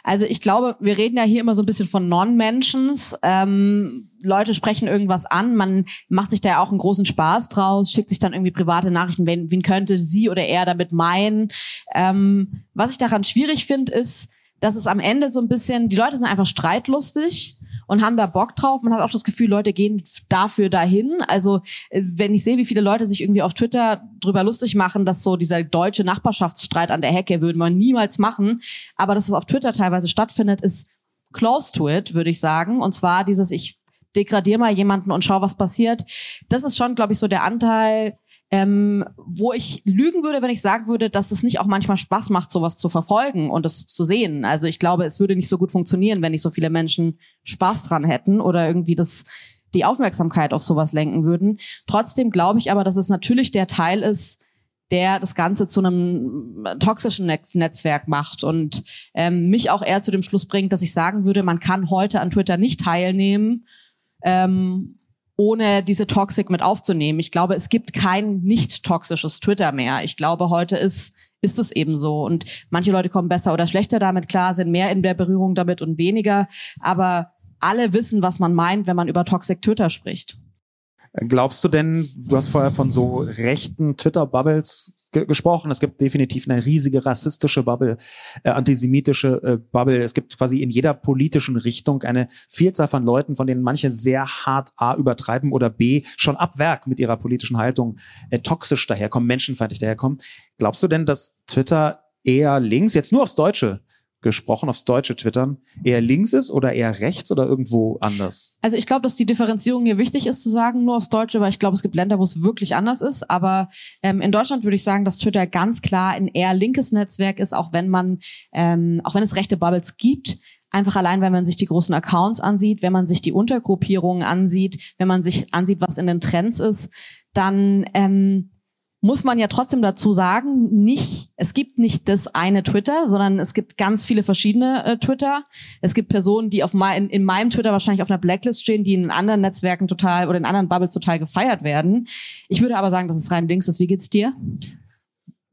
Also ich glaube, wir reden ja hier immer so ein bisschen von Non-Mentions. Ähm, Leute sprechen irgendwas an, man macht sich da ja auch einen großen Spaß draus, schickt sich dann irgendwie private Nachrichten, wen, wen könnte sie oder er damit meinen. Ähm, was ich daran schwierig finde, ist, dass es am Ende so ein bisschen, die Leute sind einfach streitlustig und haben da Bock drauf. Man hat auch das Gefühl, Leute gehen dafür dahin. Also äh, wenn ich sehe, wie viele Leute sich irgendwie auf Twitter drüber lustig machen, dass so dieser deutsche Nachbarschaftsstreit an der Hecke würde man niemals machen. Aber dass es auf Twitter teilweise stattfindet, ist close to it, würde ich sagen. Und zwar dieses, ich degradiere mal jemanden und schau, was passiert. Das ist schon, glaube ich, so der Anteil, ähm, wo ich lügen würde, wenn ich sagen würde, dass es nicht auch manchmal Spaß macht, sowas zu verfolgen und es zu sehen. Also ich glaube, es würde nicht so gut funktionieren, wenn nicht so viele Menschen Spaß dran hätten oder irgendwie das die Aufmerksamkeit auf sowas lenken würden. Trotzdem glaube ich aber, dass es natürlich der Teil ist, der das Ganze zu einem toxischen Netz Netzwerk macht und ähm, mich auch eher zu dem Schluss bringt, dass ich sagen würde, man kann heute an Twitter nicht teilnehmen, ähm, ohne diese Toxic mit aufzunehmen. Ich glaube, es gibt kein nicht toxisches Twitter mehr. Ich glaube, heute ist ist es eben so. Und manche Leute kommen besser oder schlechter damit klar, sind mehr in der Berührung damit und weniger. Aber alle wissen, was man meint, wenn man über Toxic Twitter spricht. Glaubst du denn, du hast vorher von so rechten Twitter-Bubbles ge gesprochen. Es gibt definitiv eine riesige rassistische Bubble, äh, antisemitische äh, Bubble. Es gibt quasi in jeder politischen Richtung eine Vielzahl von Leuten, von denen manche sehr hart A übertreiben oder B schon ab Werk mit ihrer politischen Haltung äh, toxisch daherkommen, menschenfeindlich daherkommen. Glaubst du denn, dass Twitter eher links, jetzt nur aufs Deutsche gesprochen, aufs deutsche Twittern, eher links ist oder eher rechts oder irgendwo anders? Also ich glaube, dass die Differenzierung hier wichtig ist zu sagen, nur aufs Deutsche, weil ich glaube, es gibt Länder, wo es wirklich anders ist. Aber ähm, in Deutschland würde ich sagen, dass Twitter ganz klar ein eher linkes Netzwerk ist, auch wenn man, ähm, auch wenn es rechte Bubbles gibt. Einfach allein, wenn man sich die großen Accounts ansieht, wenn man sich die Untergruppierungen ansieht, wenn man sich ansieht, was in den Trends ist, dann ähm, muss man ja trotzdem dazu sagen, nicht, es gibt nicht das eine Twitter, sondern es gibt ganz viele verschiedene äh, Twitter. Es gibt Personen, die auf mein, in meinem Twitter wahrscheinlich auf einer Blacklist stehen, die in anderen Netzwerken total oder in anderen Bubbles total gefeiert werden. Ich würde aber sagen, dass es rein links ist. Wie geht's dir?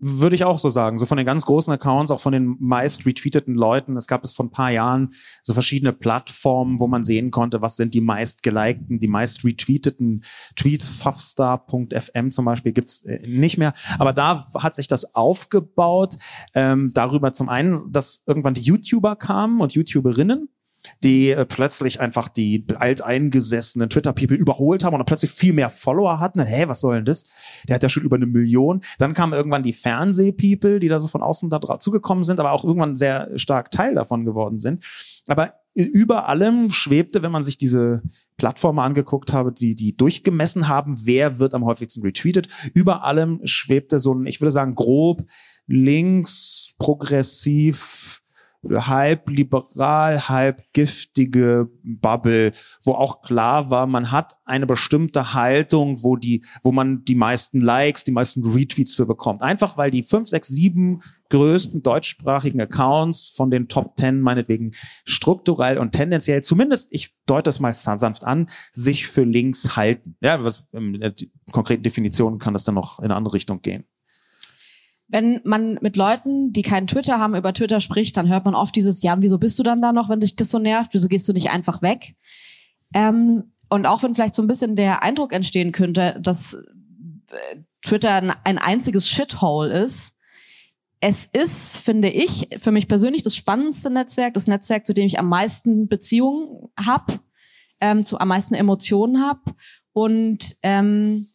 Würde ich auch so sagen. So von den ganz großen Accounts, auch von den meist retweeteten Leuten. Es gab es vor ein paar Jahren so verschiedene Plattformen, wo man sehen konnte, was sind die meist gelikten, die meist retweeteten Tweets. Fuffstar.fm zum Beispiel gibt's äh, nicht mehr. Aber da hat sich das aufgebaut. Ähm, darüber zum einen, dass irgendwann die YouTuber kamen und YouTuberinnen die äh, plötzlich einfach die alteingesessenen Twitter-People überholt haben und dann plötzlich viel mehr Follower hatten. Hä, was soll denn das? Der hat ja schon über eine Million. Dann kamen irgendwann die Fernseh-People, die da so von außen da zugekommen sind, aber auch irgendwann sehr stark Teil davon geworden sind. Aber über allem schwebte, wenn man sich diese Plattformen angeguckt habe, die die durchgemessen haben, wer wird am häufigsten retweetet, über allem schwebte so ein, ich würde sagen, grob links, progressiv, halb liberal, halb giftige Bubble, wo auch klar war, man hat eine bestimmte Haltung, wo die, wo man die meisten Likes, die meisten Retweets für bekommt. Einfach weil die fünf, sechs, sieben größten deutschsprachigen Accounts von den Top Ten meinetwegen strukturell und tendenziell, zumindest ich deute das meist sanft an, sich für links halten. Ja, was in der konkreten Definition kann das dann noch in eine andere Richtung gehen wenn man mit Leuten, die keinen Twitter haben, über Twitter spricht, dann hört man oft dieses, ja, wieso bist du dann da noch, wenn dich das so nervt? Wieso gehst du nicht einfach weg? Ähm, Und auch wenn vielleicht so ein bisschen der Eindruck entstehen könnte, dass äh, Twitter ein einziges Shithole ist, es ist, finde ich, für mich persönlich das spannendste Netzwerk, das Netzwerk, zu dem ich am meisten Beziehungen habe, ähm, zu am meisten Emotionen habe. Und ähm,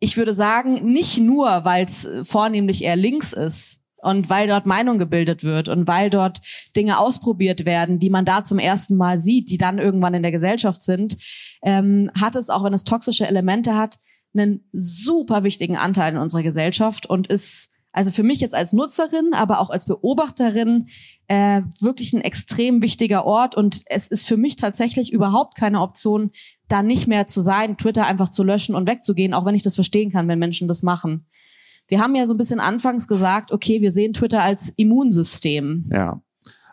ich würde sagen, nicht nur, weil es vornehmlich eher links ist, und weil dort Meinung gebildet wird und weil dort Dinge ausprobiert werden, die man da zum ersten Mal sieht, die dann irgendwann in der Gesellschaft sind, ähm, hat es, auch wenn es toxische Elemente hat, einen super wichtigen Anteil in unserer Gesellschaft und ist also für mich jetzt als Nutzerin, aber auch als Beobachterin äh, wirklich ein extrem wichtiger Ort und es ist für mich tatsächlich überhaupt keine Option, da nicht mehr zu sein, Twitter einfach zu löschen und wegzugehen, auch wenn ich das verstehen kann, wenn Menschen das machen. Wir haben ja so ein bisschen anfangs gesagt, okay, wir sehen Twitter als Immunsystem. Ja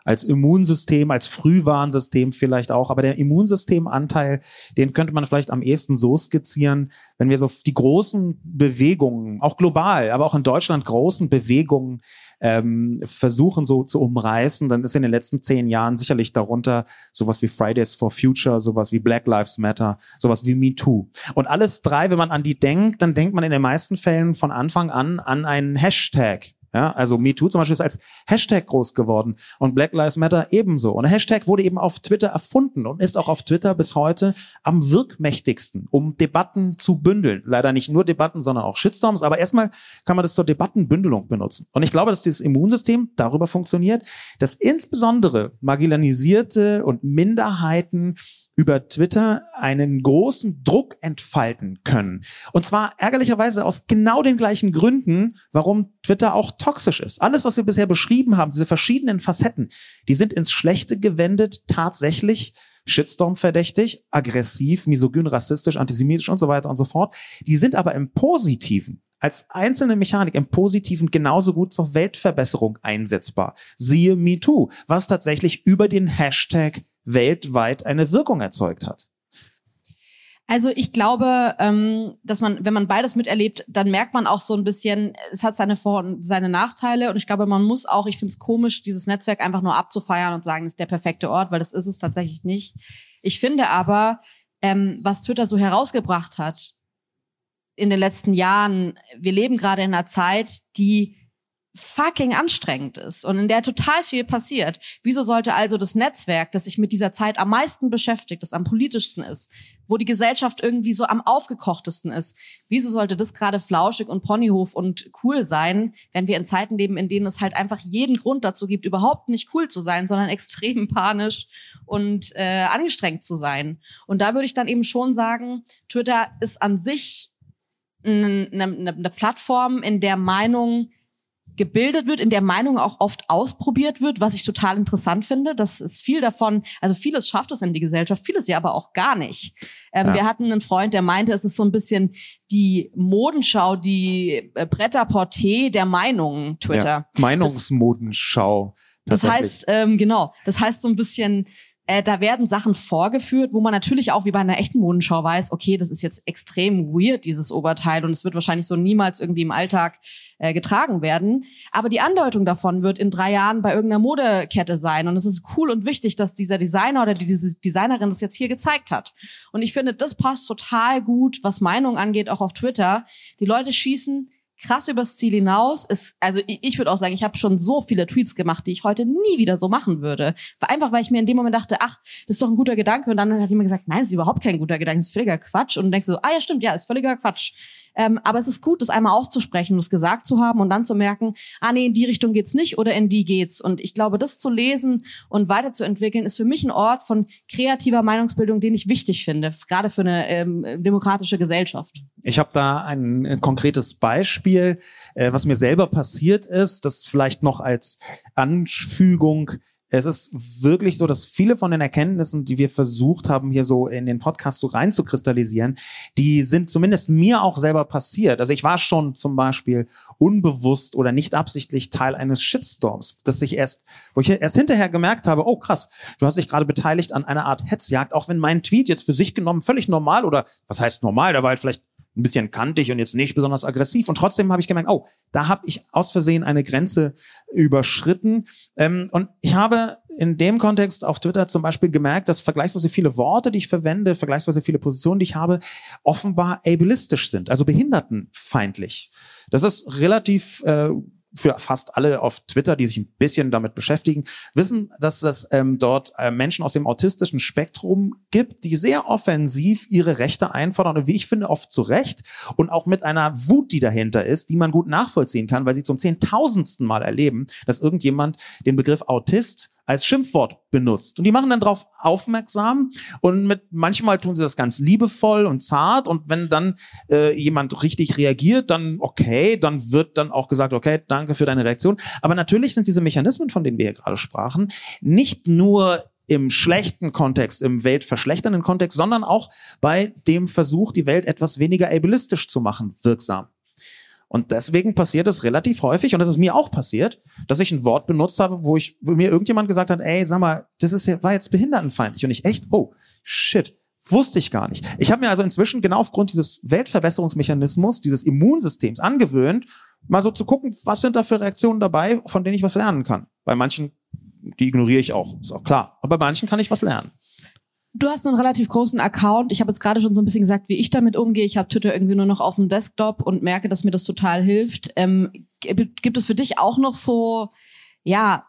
als Immunsystem, als Frühwarnsystem vielleicht auch. Aber der Immunsystemanteil, den könnte man vielleicht am ehesten so skizzieren, wenn wir so die großen Bewegungen, auch global, aber auch in Deutschland großen Bewegungen ähm, versuchen so zu umreißen, dann ist in den letzten zehn Jahren sicherlich darunter sowas wie Fridays for Future, sowas wie Black Lives Matter, sowas wie Me Too. Und alles drei, wenn man an die denkt, dann denkt man in den meisten Fällen von Anfang an an einen Hashtag. Ja, also MeToo zum Beispiel ist als Hashtag groß geworden und Black Lives Matter ebenso. Und Hashtag wurde eben auf Twitter erfunden und ist auch auf Twitter bis heute am wirkmächtigsten, um Debatten zu bündeln. Leider nicht nur Debatten, sondern auch Shitstorms. Aber erstmal kann man das zur Debattenbündelung benutzen. Und ich glaube, dass dieses Immunsystem darüber funktioniert, dass insbesondere marginalisierte und Minderheiten über Twitter einen großen Druck entfalten können. Und zwar ärgerlicherweise aus genau den gleichen Gründen, warum Twitter auch toxisch ist. Alles, was wir bisher beschrieben haben, diese verschiedenen Facetten, die sind ins Schlechte gewendet, tatsächlich Shitstorm verdächtig, aggressiv, misogyn, rassistisch, antisemitisch und so weiter und so fort. Die sind aber im Positiven als einzelne Mechanik im Positiven genauso gut zur Weltverbesserung einsetzbar. Siehe MeToo, was tatsächlich über den Hashtag weltweit eine Wirkung erzeugt hat. Also ich glaube, ähm, dass man, wenn man beides miterlebt, dann merkt man auch so ein bisschen, es hat seine Vor- und seine Nachteile. Und ich glaube, man muss auch, ich finde es komisch, dieses Netzwerk einfach nur abzufeiern und sagen, das ist der perfekte Ort, weil das ist es tatsächlich nicht. Ich finde aber, ähm, was Twitter so herausgebracht hat in den letzten Jahren, wir leben gerade in einer Zeit, die fucking anstrengend ist und in der total viel passiert. Wieso sollte also das Netzwerk, das sich mit dieser Zeit am meisten beschäftigt, das am politischsten ist, wo die Gesellschaft irgendwie so am aufgekochtesten ist, wieso sollte das gerade flauschig und Ponyhof und cool sein, wenn wir in Zeiten leben, in denen es halt einfach jeden Grund dazu gibt, überhaupt nicht cool zu sein, sondern extrem panisch und äh, angestrengt zu sein. Und da würde ich dann eben schon sagen, Twitter ist an sich eine, eine, eine Plattform, in der Meinung gebildet wird, in der Meinung auch oft ausprobiert wird, was ich total interessant finde. Das ist viel davon, also vieles schafft es in die Gesellschaft, vieles ja aber auch gar nicht. Ähm, ja. Wir hatten einen Freund, der meinte, es ist so ein bisschen die Modenschau, die äh, Bretterporté der Meinungen, Twitter. Ja, Meinungsmodenschau. Das, heißt, ähm, genau, das heißt so ein bisschen, äh, da werden Sachen vorgeführt, wo man natürlich auch wie bei einer echten Modenschau weiß, okay, das ist jetzt extrem weird, dieses Oberteil, und es wird wahrscheinlich so niemals irgendwie im Alltag äh, getragen werden. Aber die Andeutung davon wird in drei Jahren bei irgendeiner Modekette sein. Und es ist cool und wichtig, dass dieser Designer oder diese Designerin das jetzt hier gezeigt hat. Und ich finde, das passt total gut, was Meinung angeht, auch auf Twitter. Die Leute schießen krass übers Ziel hinaus. Ist, also ich, ich würde auch sagen, ich habe schon so viele Tweets gemacht, die ich heute nie wieder so machen würde. Einfach weil ich mir in dem Moment dachte, ach, das ist doch ein guter Gedanke. Und dann hat jemand gesagt, nein, das ist überhaupt kein guter Gedanke, das ist völliger Quatsch. Und du denkst so, ah ja, stimmt, ja, ist völliger Quatsch. Ähm, aber es ist gut, das einmal auszusprechen, das gesagt zu haben und dann zu merken, ah nee, in die Richtung geht's nicht oder in die geht's. Und ich glaube, das zu lesen und weiterzuentwickeln, ist für mich ein Ort von kreativer Meinungsbildung, den ich wichtig finde, gerade für eine ähm, demokratische Gesellschaft. Ich habe da ein, ein, konkretes Beispiel, äh, was mir selber passiert ist, das vielleicht noch als Anfügung es ist wirklich so, dass viele von den Erkenntnissen, die wir versucht haben, hier so in den Podcast so rein zu kristallisieren, die sind zumindest mir auch selber passiert. Also ich war schon zum Beispiel unbewusst oder nicht absichtlich Teil eines Shitstorms, dass ich erst, wo ich erst hinterher gemerkt habe, oh krass, du hast dich gerade beteiligt an einer Art Hetzjagd, auch wenn mein Tweet jetzt für sich genommen völlig normal oder was heißt normal, da war halt vielleicht ein bisschen kantig und jetzt nicht besonders aggressiv. Und trotzdem habe ich gemerkt, oh, da habe ich aus Versehen eine Grenze überschritten. Ähm, und ich habe in dem Kontext auf Twitter zum Beispiel gemerkt, dass vergleichsweise viele Worte, die ich verwende, vergleichsweise viele Positionen, die ich habe, offenbar ableistisch sind, also behindertenfeindlich. Das ist relativ äh, für fast alle auf Twitter, die sich ein bisschen damit beschäftigen, wissen, dass es ähm, dort äh, Menschen aus dem autistischen Spektrum gibt, die sehr offensiv ihre Rechte einfordern und wie ich finde, oft zu Recht und auch mit einer Wut, die dahinter ist, die man gut nachvollziehen kann, weil sie zum zehntausendsten Mal erleben, dass irgendjemand den Begriff Autist als Schimpfwort benutzt. Und die machen dann darauf aufmerksam und mit manchmal tun sie das ganz liebevoll und zart und wenn dann äh, jemand richtig reagiert, dann okay, dann wird dann auch gesagt, okay, danke für deine Reaktion. Aber natürlich sind diese Mechanismen, von denen wir hier gerade sprachen, nicht nur im schlechten Kontext, im weltverschlechternden Kontext, sondern auch bei dem Versuch, die Welt etwas weniger ableistisch zu machen, wirksam. Und deswegen passiert es relativ häufig, und das ist mir auch passiert, dass ich ein Wort benutzt habe, wo ich, wo mir irgendjemand gesagt hat, ey, sag mal, das ist war jetzt behindertenfeindlich. Und ich echt, oh, shit, wusste ich gar nicht. Ich habe mir also inzwischen genau aufgrund dieses Weltverbesserungsmechanismus, dieses Immunsystems angewöhnt, mal so zu gucken, was sind da für Reaktionen dabei, von denen ich was lernen kann. Bei manchen, die ignoriere ich auch, ist auch klar. Aber bei manchen kann ich was lernen. Du hast einen relativ großen Account. Ich habe jetzt gerade schon so ein bisschen gesagt, wie ich damit umgehe. Ich habe Twitter irgendwie nur noch auf dem Desktop und merke, dass mir das total hilft. Ähm, gibt es für dich auch noch so, ja,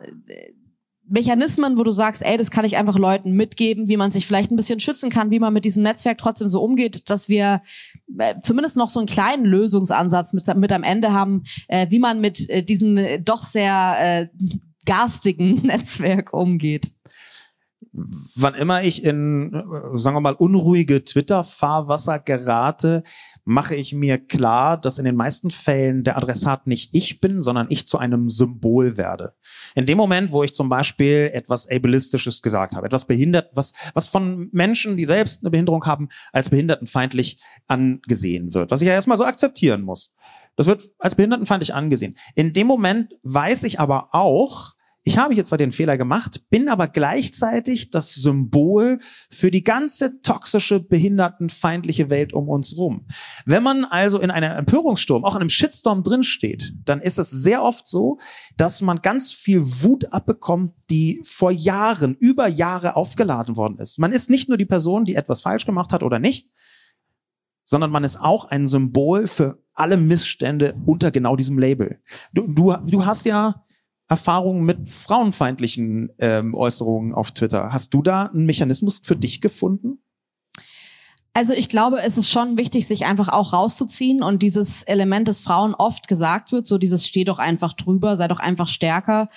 Mechanismen, wo du sagst, ey, das kann ich einfach Leuten mitgeben, wie man sich vielleicht ein bisschen schützen kann, wie man mit diesem Netzwerk trotzdem so umgeht, dass wir äh, zumindest noch so einen kleinen Lösungsansatz mit, mit am Ende haben, äh, wie man mit äh, diesem äh, doch sehr äh, garstigen Netzwerk umgeht wann immer ich in, sagen wir mal, unruhige Twitter-Fahrwasser gerate, mache ich mir klar, dass in den meisten Fällen der Adressat nicht ich bin, sondern ich zu einem Symbol werde. In dem Moment, wo ich zum Beispiel etwas ableistisches gesagt habe, etwas behindert, was, was von Menschen, die selbst eine Behinderung haben, als behindertenfeindlich angesehen wird, was ich ja erstmal so akzeptieren muss. Das wird als behindertenfeindlich angesehen. In dem Moment weiß ich aber auch, ich habe hier zwar den Fehler gemacht, bin aber gleichzeitig das Symbol für die ganze toxische, behindertenfeindliche Welt um uns rum. Wenn man also in einem Empörungssturm, auch in einem Shitstorm drinsteht, dann ist es sehr oft so, dass man ganz viel Wut abbekommt, die vor Jahren, über Jahre aufgeladen worden ist. Man ist nicht nur die Person, die etwas falsch gemacht hat oder nicht, sondern man ist auch ein Symbol für alle Missstände unter genau diesem Label. Du, du, du hast ja Erfahrungen mit frauenfeindlichen ähm, Äußerungen auf Twitter. Hast du da einen Mechanismus für dich gefunden? Also ich glaube, es ist schon wichtig, sich einfach auch rauszuziehen und dieses Element, das Frauen oft gesagt wird, so dieses steh doch einfach drüber, sei doch einfach stärker,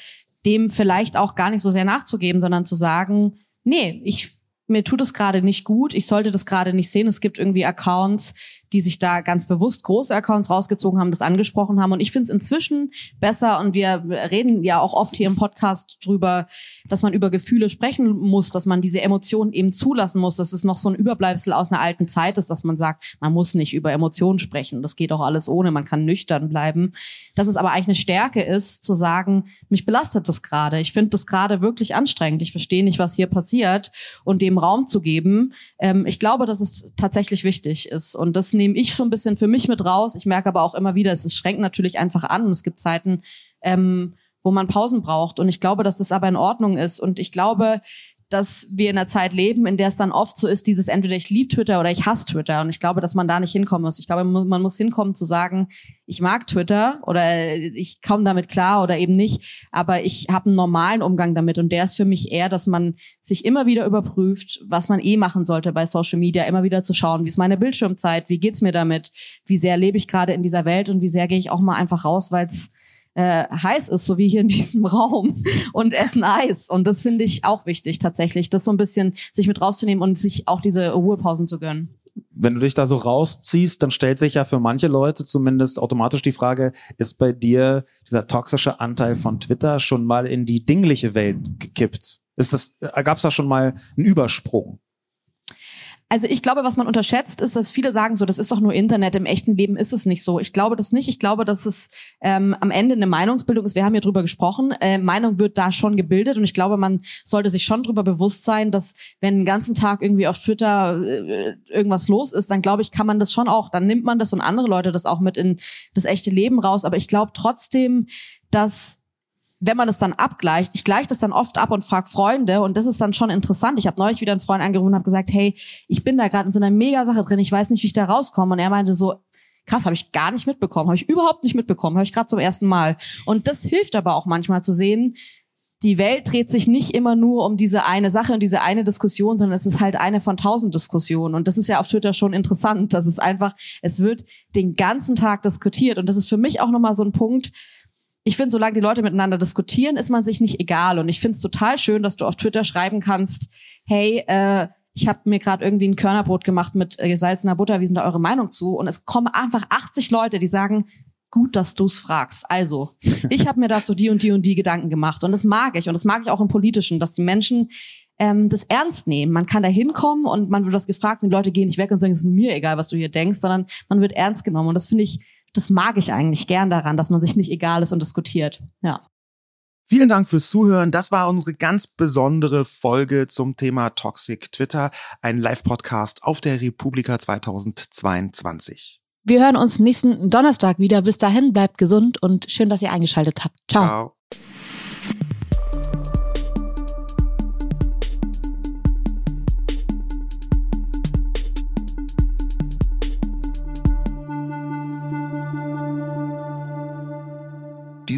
dem vielleicht auch gar nicht so sehr nachzugeben, sondern zu sagen, nee, ich mir tut es gerade nicht gut, ich sollte das gerade nicht sehen. Es gibt irgendwie Accounts, die sich da ganz bewusst große Accounts rausgezogen haben, das angesprochen haben. Und ich finde es inzwischen besser und wir reden ja auch oft hier im Podcast drüber, dass man über Gefühle sprechen muss, dass man diese Emotionen eben zulassen muss, dass es noch so ein Überbleibsel aus einer alten Zeit ist, dass man sagt, man muss nicht über Emotionen sprechen. Das geht auch alles ohne, man kann nüchtern bleiben. Dass es aber eigentlich eine Stärke ist, zu sagen, mich belastet das gerade. Ich finde das gerade wirklich anstrengend. Ich verstehe nicht, was hier passiert und dem Raum zu geben. Ähm, ich glaube, dass es tatsächlich wichtig ist und das nehme ich so ein bisschen für mich mit raus. Ich merke aber auch immer wieder, es schränkt natürlich einfach an. Und es gibt Zeiten, ähm, wo man Pausen braucht. Und ich glaube, dass das aber in Ordnung ist. Und ich glaube, dass wir in einer Zeit leben, in der es dann oft so ist, dieses entweder ich liebe Twitter oder ich hasse Twitter. Und ich glaube, dass man da nicht hinkommen muss. Ich glaube, man muss hinkommen zu sagen, ich mag Twitter oder ich komme damit klar oder eben nicht, aber ich habe einen normalen Umgang damit. Und der ist für mich eher, dass man sich immer wieder überprüft, was man eh machen sollte bei Social Media, immer wieder zu schauen, wie ist meine Bildschirmzeit, wie geht's mir damit, wie sehr lebe ich gerade in dieser Welt und wie sehr gehe ich auch mal einfach raus, weil es äh, heiß ist, so wie hier in diesem Raum und essen Eis. Und das finde ich auch wichtig tatsächlich, das so ein bisschen sich mit rauszunehmen und sich auch diese Ruhepausen zu gönnen. Wenn du dich da so rausziehst, dann stellt sich ja für manche Leute zumindest automatisch die Frage, ist bei dir dieser toxische Anteil von Twitter schon mal in die dingliche Welt gekippt? Ist das, gab es da schon mal einen Übersprung? Also ich glaube, was man unterschätzt, ist, dass viele sagen so, das ist doch nur Internet, im echten Leben ist es nicht so. Ich glaube das nicht. Ich glaube, dass es ähm, am Ende eine Meinungsbildung ist. Wir haben ja drüber gesprochen. Äh, Meinung wird da schon gebildet und ich glaube, man sollte sich schon drüber bewusst sein, dass wenn den ganzen Tag irgendwie auf Twitter äh, irgendwas los ist, dann glaube ich, kann man das schon auch, dann nimmt man das und andere Leute das auch mit in das echte Leben raus. Aber ich glaube trotzdem, dass wenn man es dann abgleicht, ich gleiche das dann oft ab und frage Freunde und das ist dann schon interessant. Ich habe neulich wieder einen Freund angerufen und habe gesagt, hey, ich bin da gerade in so einer Mega-Sache drin, ich weiß nicht, wie ich da rauskomme. Und er meinte so, krass, habe ich gar nicht mitbekommen, habe ich überhaupt nicht mitbekommen, höre ich gerade zum ersten Mal. Und das hilft aber auch manchmal zu sehen, die Welt dreht sich nicht immer nur um diese eine Sache und diese eine Diskussion, sondern es ist halt eine von tausend Diskussionen. Und das ist ja auf Twitter schon interessant. Das ist einfach, es wird den ganzen Tag diskutiert. Und das ist für mich auch nochmal so ein Punkt, ich finde, solange die Leute miteinander diskutieren, ist man sich nicht egal. Und ich finde es total schön, dass du auf Twitter schreiben kannst, hey, äh, ich habe mir gerade irgendwie ein Körnerbrot gemacht mit äh, gesalzener Butter, wie sind da eure Meinung zu? Und es kommen einfach 80 Leute, die sagen, gut, dass du's fragst. Also, ich habe mir dazu die und die und die Gedanken gemacht. Und das mag ich. Und das mag ich auch im Politischen, dass die Menschen ähm, das ernst nehmen. Man kann da hinkommen und man wird das gefragt und die Leute gehen nicht weg und sagen, es ist mir egal, was du hier denkst, sondern man wird ernst genommen. Und das finde ich das mag ich eigentlich gern daran, dass man sich nicht egal ist und diskutiert. Ja. Vielen Dank fürs Zuhören. Das war unsere ganz besondere Folge zum Thema Toxic Twitter, ein Live-Podcast auf der Republika 2022. Wir hören uns nächsten Donnerstag wieder. Bis dahin bleibt gesund und schön, dass ihr eingeschaltet habt. Ciao. Ciao.